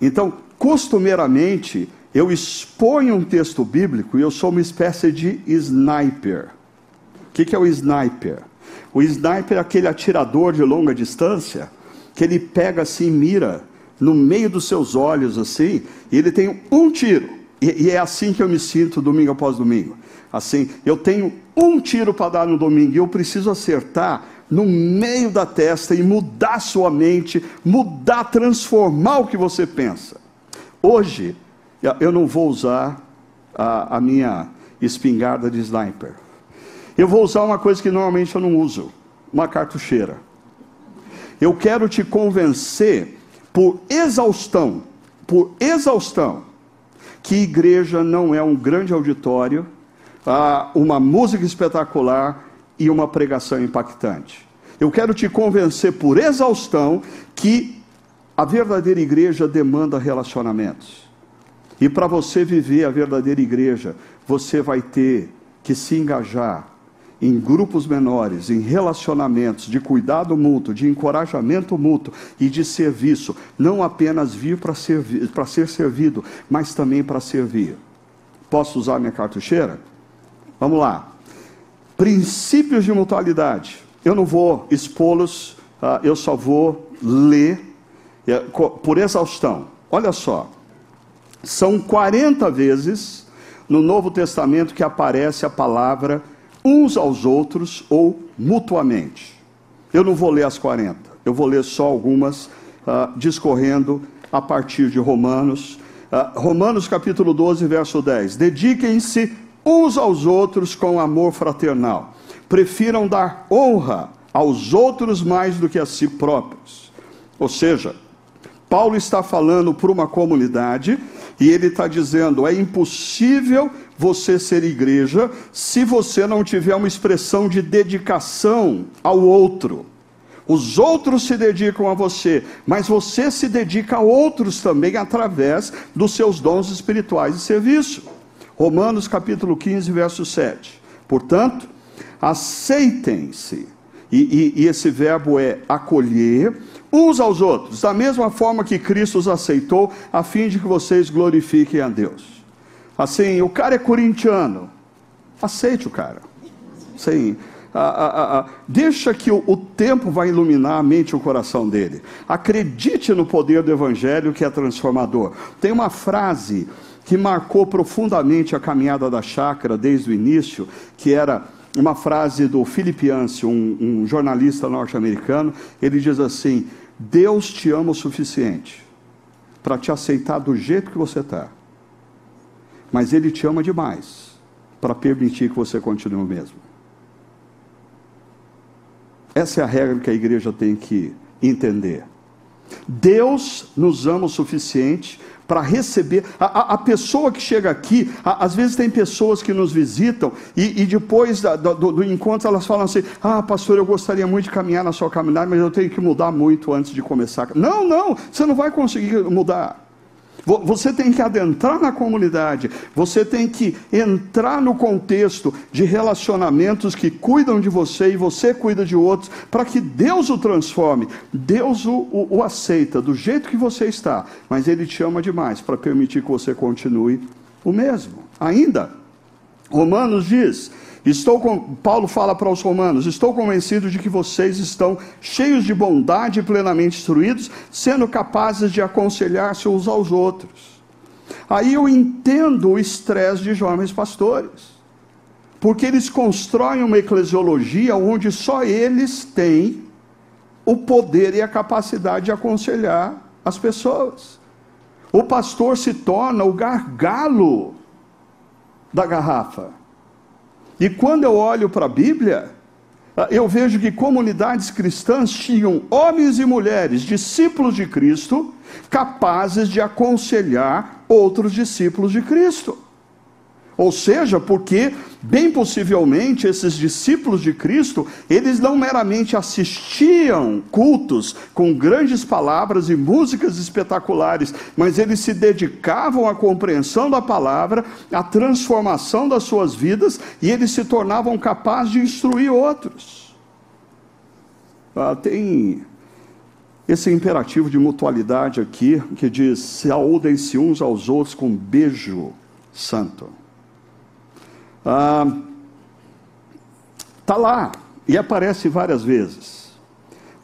Então, costumeiramente, eu exponho um texto bíblico e eu sou uma espécie de sniper. O que, que é o sniper? O sniper é aquele atirador de longa distância que ele pega assim, mira no meio dos seus olhos assim, e ele tem um tiro. E, e é assim que eu me sinto domingo após domingo assim, eu tenho um tiro para dar no domingo e eu preciso acertar no meio da testa e mudar sua mente, mudar, transformar o que você pensa. Hoje, eu não vou usar a, a minha espingarda de sniper. Eu vou usar uma coisa que normalmente eu não uso: uma cartucheira. Eu quero te convencer, por exaustão, por exaustão, que igreja não é um grande auditório uma música espetacular e uma pregação impactante. Eu quero te convencer por exaustão que a verdadeira igreja demanda relacionamentos. E para você viver a verdadeira igreja, você vai ter que se engajar em grupos menores, em relacionamentos de cuidado mútuo, de encorajamento mútuo e de serviço, não apenas vir para ser servido, mas também para servir. Posso usar minha cartucheira? Vamos lá. Princípios de mutualidade. Eu não vou expô-los, uh, eu só vou ler uh, por exaustão. Olha só. São 40 vezes no Novo Testamento que aparece a palavra uns aos outros ou mutuamente. Eu não vou ler as 40, eu vou ler só algumas, uh, discorrendo a partir de Romanos. Uh, Romanos capítulo 12, verso 10. Dediquem-se uns aos outros com amor fraternal. Prefiram dar honra aos outros mais do que a si próprios. Ou seja, Paulo está falando para uma comunidade e ele está dizendo: é impossível você ser igreja se você não tiver uma expressão de dedicação ao outro. Os outros se dedicam a você, mas você se dedica a outros também através dos seus dons espirituais de serviço. Romanos capítulo 15, verso 7. Portanto, aceitem-se, e, e, e, esse verbo é acolher, uns aos outros, da mesma forma que Cristo os aceitou, a fim de que vocês glorifiquem a Deus. Assim, o cara é corintiano, aceite o cara. Sim. deixa que o, o, tempo vai iluminar a mente e o coração dele. Acredite no poder do Evangelho que é transformador. Tem uma frase que marcou profundamente a caminhada da chácara desde o início, que era uma frase do Philip Yancey, um, um jornalista norte-americano. Ele diz assim: Deus te ama o suficiente para te aceitar do jeito que você está, mas Ele te ama demais para permitir que você continue o mesmo. Essa é a regra que a igreja tem que entender. Deus nos ama o suficiente para receber. A, a, a, pessoa que chega aqui, a, às vezes tem pessoas que nos visitam e, e depois da, do, do, encontro elas falam assim: Ah, pastor, eu gostaria muito de caminhar na sua caminhada, mas eu tenho que mudar muito antes de começar. Não, não, você não vai conseguir mudar. Você tem que adentrar na comunidade, você tem que entrar no contexto de relacionamentos que cuidam de você e você cuida de outros, para que Deus o transforme. Deus o, o, o, aceita do jeito que você está, mas Ele te ama demais para permitir que você continue o mesmo. Ainda, Romanos diz Estou com, Paulo fala para os romanos: estou convencido de que vocês estão cheios de bondade e plenamente instruídos, sendo capazes de aconselhar-se uns aos outros. Aí eu entendo o estresse de jovens pastores, porque eles constroem uma eclesiologia onde só eles têm o poder e a capacidade de aconselhar as pessoas. O pastor se torna o gargalo da garrafa. E quando eu olho para a Bíblia, ah, eu vejo que comunidades cristãs tinham homens e mulheres, discípulos de Cristo, capazes de aconselhar outros discípulos de Cristo. Ou seja, porque, bem possivelmente, esses discípulos de Cristo, eles não meramente assistiam cultos com grandes palavras e músicas espetaculares, mas eles se dedicavam à compreensão da palavra, à transformação das suas vidas, e eles se tornavam capazes de instruir outros. Ah, tem esse imperativo de mutualidade aqui, que diz: saúdem-se uns aos outros com um beijo santo. Ah, tá lá e aparece várias vezes.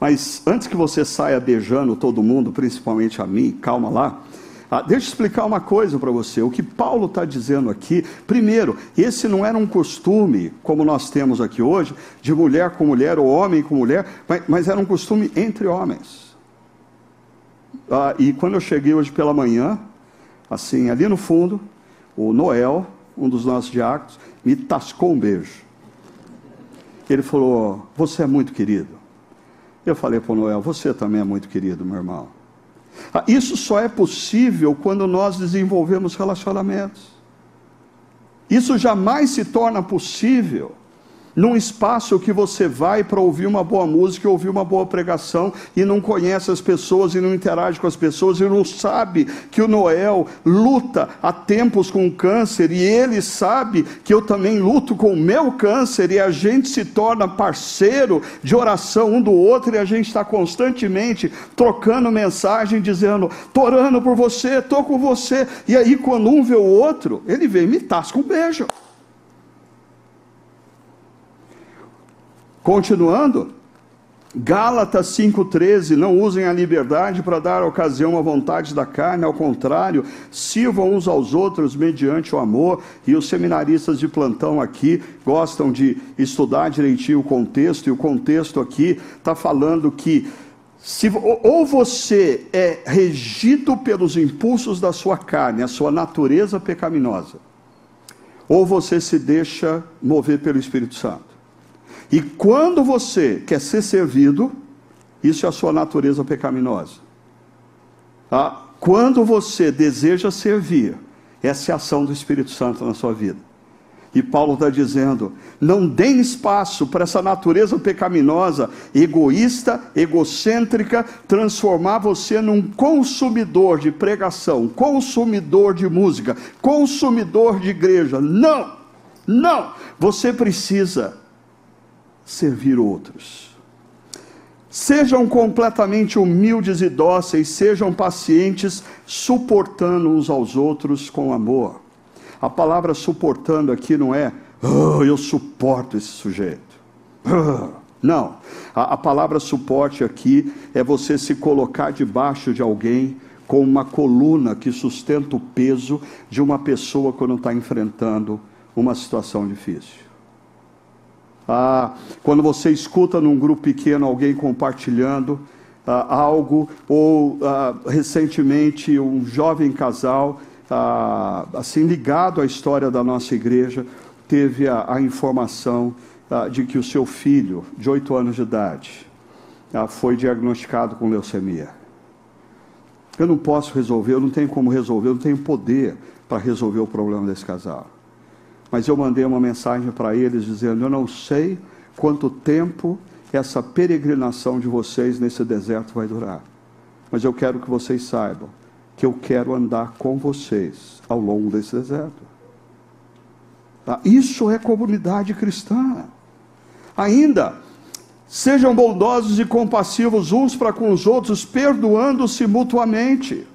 Mas antes que você saia beijando todo mundo, principalmente a mim, calma lá. Ah, deixa eu explicar uma coisa para você. O que Paulo está dizendo aqui, primeiro, esse não era um costume, como nós temos aqui hoje, de mulher com mulher ou homem com mulher, mas, mas era um costume entre homens. Ah, e quando eu cheguei hoje pela manhã, assim, ali no fundo, o Noel, um dos nossos diáconos, me tascou um beijo. Ele falou: Você é muito querido. Eu falei para o Noel: Você também é muito querido, meu irmão. Ah, isso só é possível quando nós desenvolvemos relacionamentos. Isso jamais se torna possível num espaço que você vai para ouvir uma boa música, ouvir uma boa pregação e não conhece as pessoas e não interage com as pessoas e não sabe que o Noel luta há tempos com câncer e ele sabe que eu também luto com o meu câncer e a gente se torna parceiro de oração um do outro e a gente está constantemente trocando mensagem dizendo: "Tô orando por você, tô com você". E aí quando um vê o outro, ele vem e me tasca um beijo. Continuando, Gálatas 5,13: Não usem a liberdade para dar ocasião à vontade da carne, ao contrário, sirvam uns aos outros mediante o amor. E os seminaristas de plantão aqui gostam de estudar direitinho o contexto, e o contexto aqui está falando que. Se, ou você é regido pelos impulsos da sua carne, a sua natureza pecaminosa, ou você se deixa mover pelo Espírito Santo. E quando você quer ser servido, isso é a sua natureza pecaminosa. Ah, quando você deseja servir, essa é a ação do Espírito Santo na sua vida. E Paulo está dizendo: não deem espaço para essa natureza pecaminosa, egoísta, egocêntrica, transformar você num consumidor de pregação, consumidor de música, consumidor de igreja. Não, não. Você precisa servir outros. Sejam completamente humildes e dóceis, sejam pacientes, suportando uns aos outros com amor. A palavra suportando aqui não é, oh, eu suporto esse sujeito. Oh, não. A, a palavra suporte aqui é você se colocar debaixo de alguém com uma coluna que sustenta o peso de uma pessoa quando está enfrentando uma situação difícil. Ah, quando você escuta num grupo pequeno alguém compartilhando ah, algo, ou ah, recentemente um jovem casal, ah, assim ligado à história da nossa igreja, teve a, a informação ah, de que o seu filho, de oito anos de idade, ah, foi diagnosticado com leucemia. Eu não posso resolver, eu não tenho como resolver, eu não tenho poder para resolver o problema desse casal. Mas eu mandei uma mensagem para eles dizendo: Eu não sei quanto tempo essa peregrinação de vocês nesse deserto vai durar. Mas eu quero que vocês saibam que eu quero andar com vocês ao longo desse deserto. Tá? Isso é comunidade cristã. Ainda, sejam bondosos e compassivos uns para com os outros, perdoando-se mutuamente.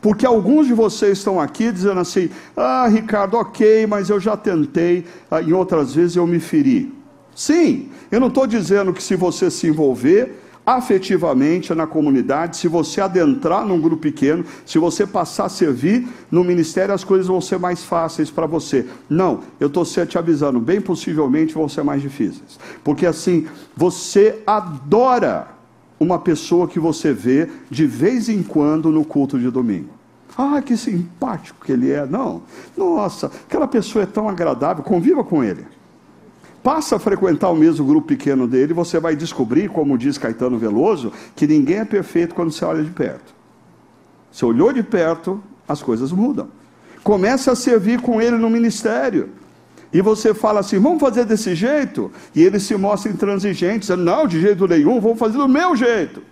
Porque alguns de vocês estão aqui dizendo assim: ah, Ricardo, ok, mas eu já tentei, ah, em outras vezes eu me feri. Sim, eu não estou dizendo que se você se envolver afetivamente na comunidade, se você adentrar num grupo pequeno, se você passar a servir no ministério, as coisas vão ser mais fáceis para você. Não, eu estou te avisando, bem possivelmente vão ser mais difíceis. Porque assim, você adora uma pessoa que você vê de vez em quando no culto de domingo. Ah, que simpático que ele é. Não, nossa, aquela pessoa é tão agradável, conviva com ele. Passa a frequentar o mesmo grupo pequeno dele, você vai descobrir, como diz Caetano Veloso, que ninguém é perfeito quando você olha de perto. Você olhou de perto, as coisas mudam. Comece a servir com ele no ministério. E você fala assim, vamos fazer desse jeito? E ele se mostra intransigente, dizendo, não, de jeito nenhum, vamos fazer do meu jeito.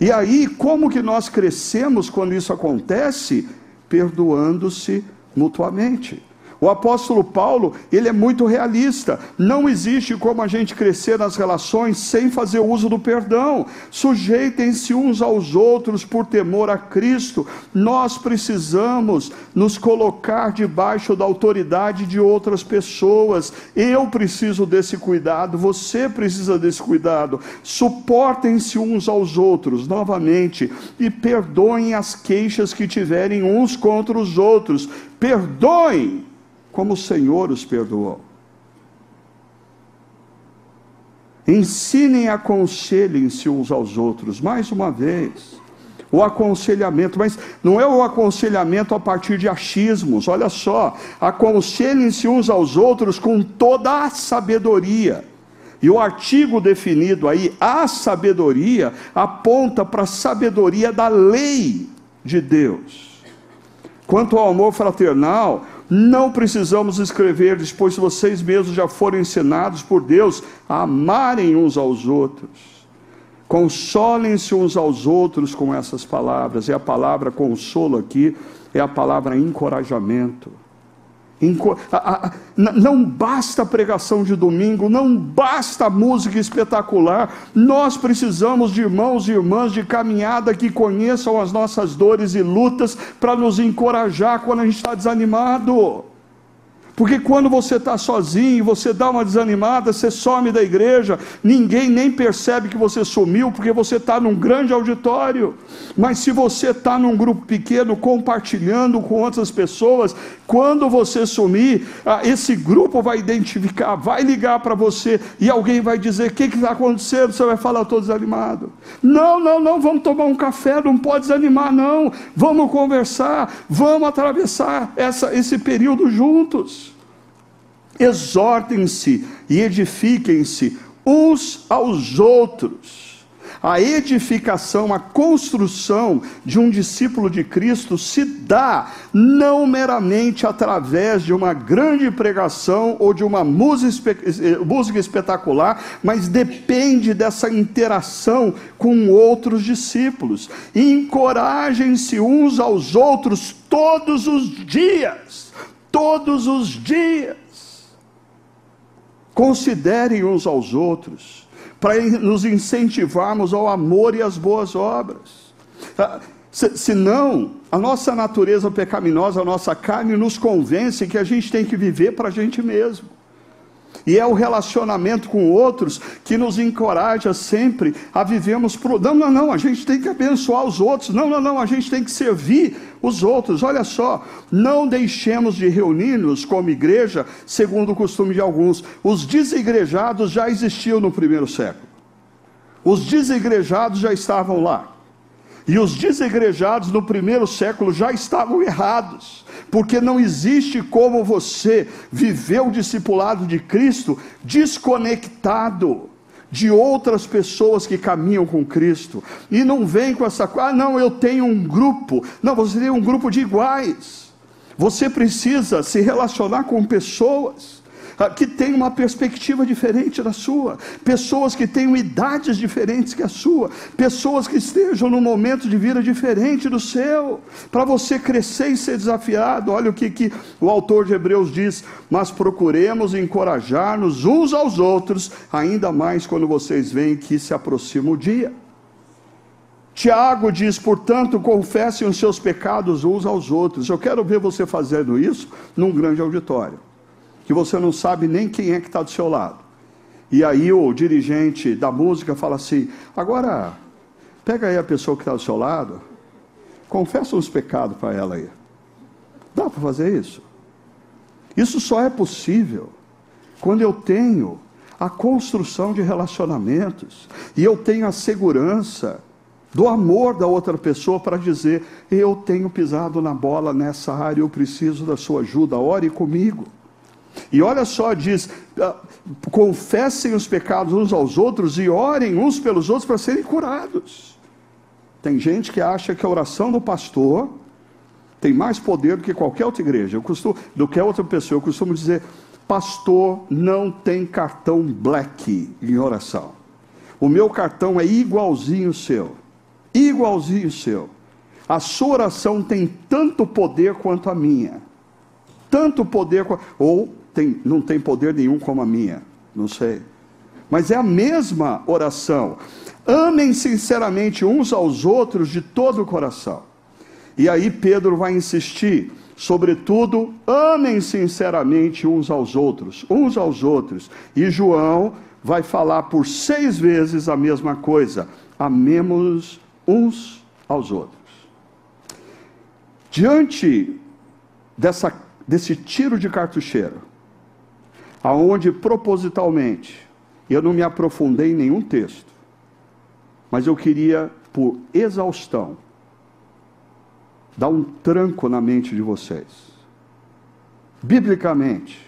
E aí, como que nós crescemos quando isso acontece? Perdoando-se mutuamente. O apóstolo Paulo, ele é muito realista. Não existe como a gente crescer nas relações sem fazer uso do perdão. Sujeitem-se uns aos outros por temor a Cristo. Nós precisamos nos colocar debaixo da autoridade de outras pessoas. Eu preciso desse cuidado, você precisa desse cuidado. Suportem-se uns aos outros, novamente, e perdoem as queixas que tiverem uns contra os outros. Perdoem como o Senhor os perdoou. Ensinem e aconselhem-se uns aos outros, mais uma vez. O aconselhamento, mas não é o aconselhamento a partir de achismos, olha só, aconselhem-se uns aos outros com toda a sabedoria. E o artigo definido aí, a sabedoria, aponta para a sabedoria da lei de Deus. Quanto ao amor fraternal, não precisamos escrever, pois vocês mesmos já foram ensinados por Deus a amarem uns aos outros. Consolem-se uns aos outros com essas palavras, e a palavra consolo aqui é a palavra encorajamento. Não basta pregação de domingo, não basta música espetacular, nós precisamos de irmãos e irmãs de caminhada que conheçam as nossas dores e lutas para nos encorajar quando a gente está desanimado. Porque quando você está sozinho, você dá uma desanimada, você some da igreja, ninguém nem percebe que você sumiu, porque você está num grande auditório. Mas se você está num grupo pequeno, compartilhando com outras pessoas, quando você sumir, ah, esse grupo vai identificar, vai ligar para você e alguém vai dizer: O que está acontecendo? Você vai falar: Estou desanimado. Não, não, não, vamos tomar um café, não pode desanimar, não. Vamos conversar, vamos atravessar essa, esse período juntos exortem-se e edifiquem-se uns aos outros. A edificação, a construção de um discípulo de Cristo se dá não meramente através de uma grande pregação ou de uma música espetacular, mas depende dessa interação com outros discípulos. Encorajem-se uns aos outros todos os dias. Todos os dias Considerem uns aos outros, para nos incentivarmos ao amor e às boas obras. Ah, senão, a nossa natureza pecaminosa, a nossa carne nos convence que a gente tem que viver para a gente mesmo. E é o relacionamento com outros que nos encoraja sempre a vivermos pro. Não, não, não, a gente tem que abençoar os outros. Não, não, não, a gente tem que servir os outros. Olha só, não deixemos de reunir-nos como igreja, segundo o costume de alguns. Os desigrejados já existiam no primeiro século. Os desigrejados já estavam lá. E os desigrejados no primeiro século já estavam errados, porque não existe como você viver o discipulado de Cristo desconectado de outras pessoas que caminham com Cristo. E não vem com essa coisa, ah, não, eu tenho um grupo. Não, você tem um grupo de iguais. Você precisa se relacionar com pessoas que têm uma perspectiva diferente da sua, pessoas que tenham idades diferentes que a sua, pessoas que estejam num momento de vida diferente do seu, para você crescer e ser desafiado. Olha o que, que o autor de Hebreus diz: Mas procuremos encorajar-nos uns aos outros, ainda mais quando vocês veem que se aproxima o dia. Tiago diz, portanto, confessem os seus pecados uns aos outros. Eu quero ver você fazendo isso num grande auditório que você não sabe nem quem é que está do seu lado. E aí o dirigente da música fala assim: agora, pega aí a pessoa que está do seu lado, confessa uns pecados para ela aí. Dá para fazer isso? Isso só é possível quando eu tenho a construção de relacionamentos e eu tenho a segurança do amor da outra pessoa para dizer: eu tenho pisado na bola nessa área, eu preciso da sua ajuda, ore comigo. E olha só, diz: ah, confessem os pecados uns aos outros e orem uns pelos outros para serem curados. Tem gente que acha que a oração do pastor tem mais poder do que qualquer outra igreja, eu costumo, do que outra pessoa. Eu costumo dizer: pastor não tem cartão black em oração. O meu cartão é igualzinho o seu, igualzinho o seu. A sua oração tem tanto poder quanto a minha, tanto poder ou tem, não tem poder nenhum como a minha, não sei. Mas é a mesma oração. Amem sinceramente uns aos outros de todo o coração. E aí Pedro vai insistir, sobretudo, amem sinceramente uns aos outros, uns aos outros. E João vai falar por seis vezes a mesma coisa: amemos uns aos outros. Diante dessa, desse tiro de cartucheiro, aonde propositalmente eu não me aprofundei em nenhum texto, mas eu queria, por exaustão, dar um tranco na mente de vocês. Biblicamente,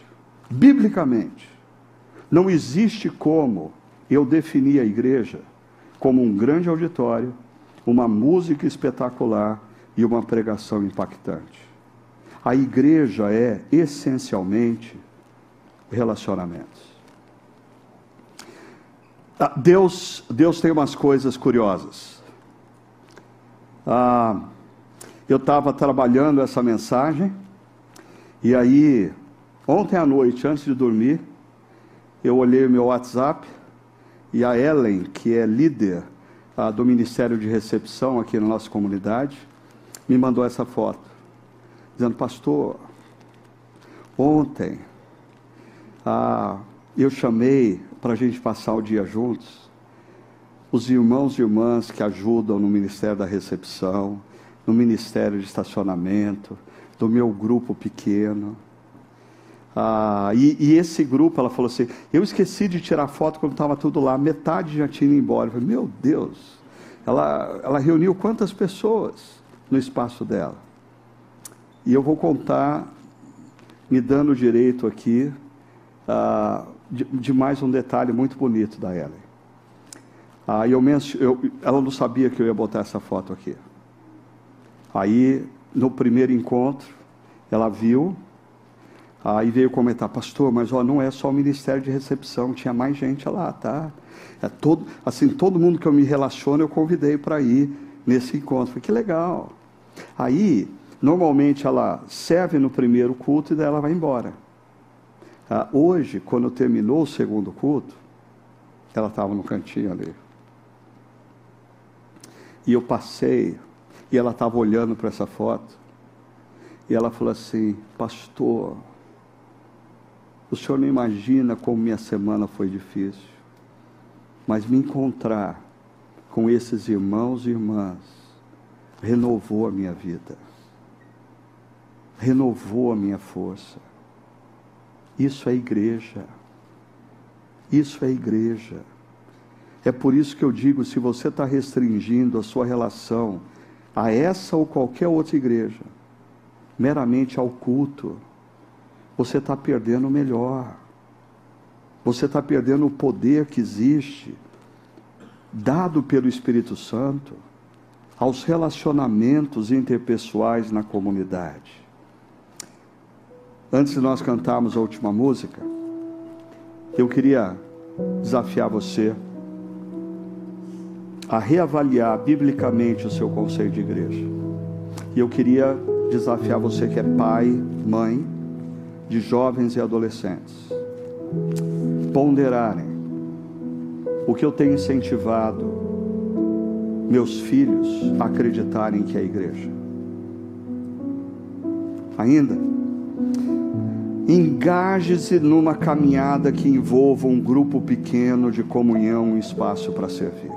biblicamente, não existe como eu definir a igreja como um grande auditório, uma música espetacular e uma pregação impactante. A igreja é essencialmente relacionamentos. Ah, Deus, Deus tem umas coisas curiosas. Ah, eu estava trabalhando essa mensagem, e aí, ontem à noite, antes de dormir, eu olhei o meu WhatsApp e a Ellen, que é líder ah, do Ministério de Recepção aqui na nossa comunidade, me mandou essa foto, dizendo: Pastor, ontem ah, eu chamei para a gente passar o dia juntos os irmãos e irmãs que ajudam no Ministério da Recepção, no Ministério de Estacionamento, do meu grupo pequeno. Ah, e, e, esse grupo, ela falou assim: eu esqueci de tirar foto quando estava tudo lá, metade já tinha ido embora. Eu falei, meu Deus, ela, ela reuniu quantas pessoas no espaço dela? E eu vou contar, me dando direito aqui, ah, de, de, mais um detalhe muito bonito da Ellen. Ah, eu, eu, ela não sabia que eu ia botar essa foto aqui. Aí, no primeiro encontro, ela viu, aí veio comentar, pastor, mas ó, não é só o ministério de recepção, tinha mais gente lá, tá? É todo, assim, todo mundo que eu me relaciono, eu convidei para ir nesse encontro. Falei, que legal. Aí, normalmente ela serve no primeiro culto e daí ela vai embora. Ah, hoje, quando terminou o segundo culto, ela estava no cantinho ali. E eu passei, e ela estava olhando para essa foto, e ela falou assim: Pastor, O senhor não imagina como minha semana foi difícil. Mas me encontrar com esses irmãos e irmãs renovou a minha vida, renovou a minha força. Isso é igreja. Isso é igreja. É por isso que eu digo: se você está restringindo a sua relação a essa ou qualquer outra igreja, meramente ao culto, você está perdendo o melhor. Você está perdendo o poder que existe, dado pelo Espírito Santo, aos relacionamentos interpessoais na comunidade. Antes de nós cantarmos a última música, eu queria desafiar você a reavaliar biblicamente o seu conceito de igreja. E eu queria desafiar você que é pai, mãe de jovens e adolescentes. Ponderarem o que eu tenho incentivado meus filhos a acreditarem que é a igreja. Ainda, engaje-se numa caminhada que envolva um grupo pequeno de comunhão, um espaço para servir.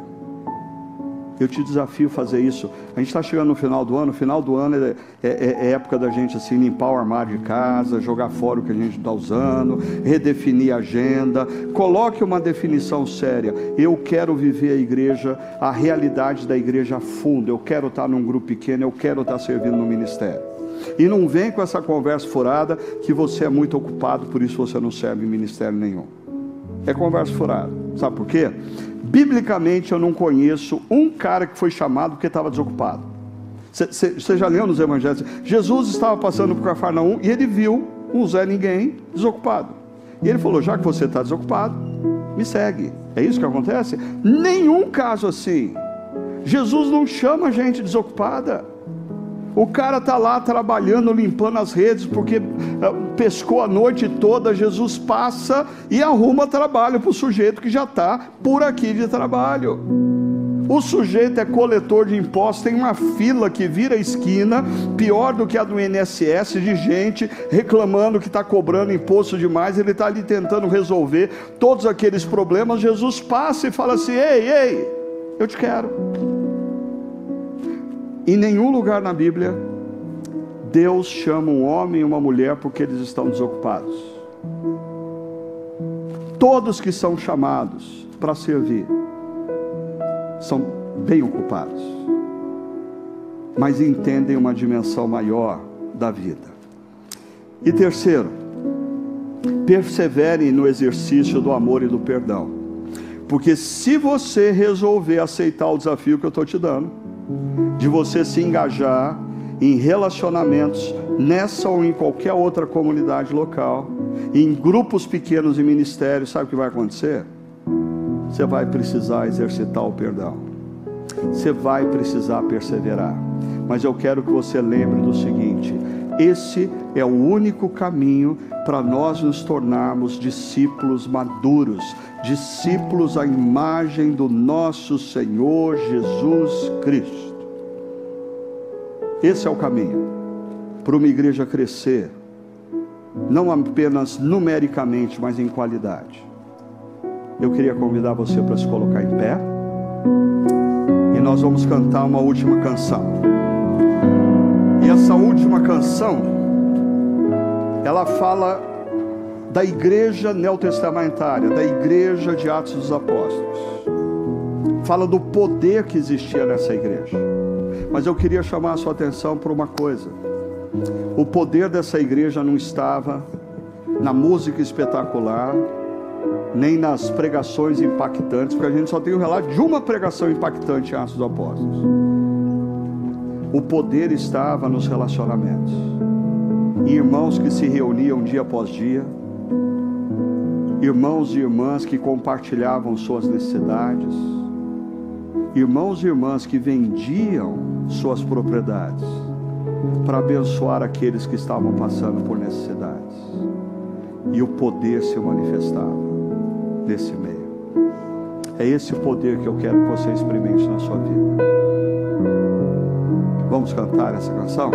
Eu te desafio a fazer isso. A gente está chegando no final do ano. Final do ano é, é, é, época da gente assim limpar o armário de casa, jogar fora o que a gente está usando, redefinir a agenda. Coloque uma definição séria. Eu quero viver a igreja, a realidade da igreja a fundo. Eu quero estar num grupo pequeno. Eu quero estar servindo no ministério. E não vem com essa conversa furada que você é muito ocupado, por isso você não serve em ministério nenhum. É conversa furada. Sabe por quê? Biblicamente eu não conheço um cara que foi chamado porque estava desocupado. Você já leu nos evangelhos? Jesus estava passando por Cafarnaum e ele viu um Zé Ninguém desocupado. E ele falou: Já que você está desocupado, me segue. É isso que acontece? Nenhum caso assim. Jesus não chama gente desocupada. O cara está lá trabalhando, limpando as redes, porque eh, pescou a noite toda. Jesus passa e arruma trabalho para o sujeito que já está por aqui de trabalho. O sujeito é coletor de impostos, tem uma fila que vira esquina, pior do que a do INSS, de gente reclamando que está cobrando imposto demais. Ele está ali tentando resolver todos aqueles problemas. Jesus passa e fala assim: Ei, ei, eu te quero. Em nenhum lugar na Bíblia, Deus chama um homem e uma mulher porque eles estão desocupados. Todos que são chamados para servir são bem ocupados, mas entendem uma dimensão maior da vida. E terceiro, persevere no exercício do amor e do perdão. Porque se você resolver aceitar o desafio que eu estou te dando, de você se engajar em relacionamentos nessa ou em qualquer outra comunidade local, em grupos pequenos e ministérios, sabe o que vai acontecer? Você vai precisar exercitar o perdão. Você vai precisar perseverar. Mas eu quero que você lembre do seguinte: esse é o único caminho para nós nos tornarmos discípulos maduros, discípulos à imagem do nosso Senhor Jesus Cristo. Esse é o caminho para uma igreja crescer, não apenas numericamente, mas em qualidade. Eu queria convidar você para se colocar em pé e nós vamos cantar uma última canção. E essa última canção, ela fala da igreja neotestamentária, da igreja de Atos dos Apóstolos. Fala do poder que existia nessa igreja. Mas eu queria chamar a sua atenção para uma coisa. O poder dessa igreja não estava na música espetacular, nem nas pregações impactantes, porque a gente só tem o relato de uma pregação impactante em Atos dos Apóstolos. O poder estava nos relacionamentos. Irmãos que se reuniam dia após dia, irmãos e irmãs que compartilhavam suas necessidades, irmãos e irmãs que vendiam suas propriedades para abençoar aqueles que estavam passando por necessidades. E o poder se manifestava nesse meio. É esse poder que eu quero que você experimente na sua vida. Vamos cantar essa canção?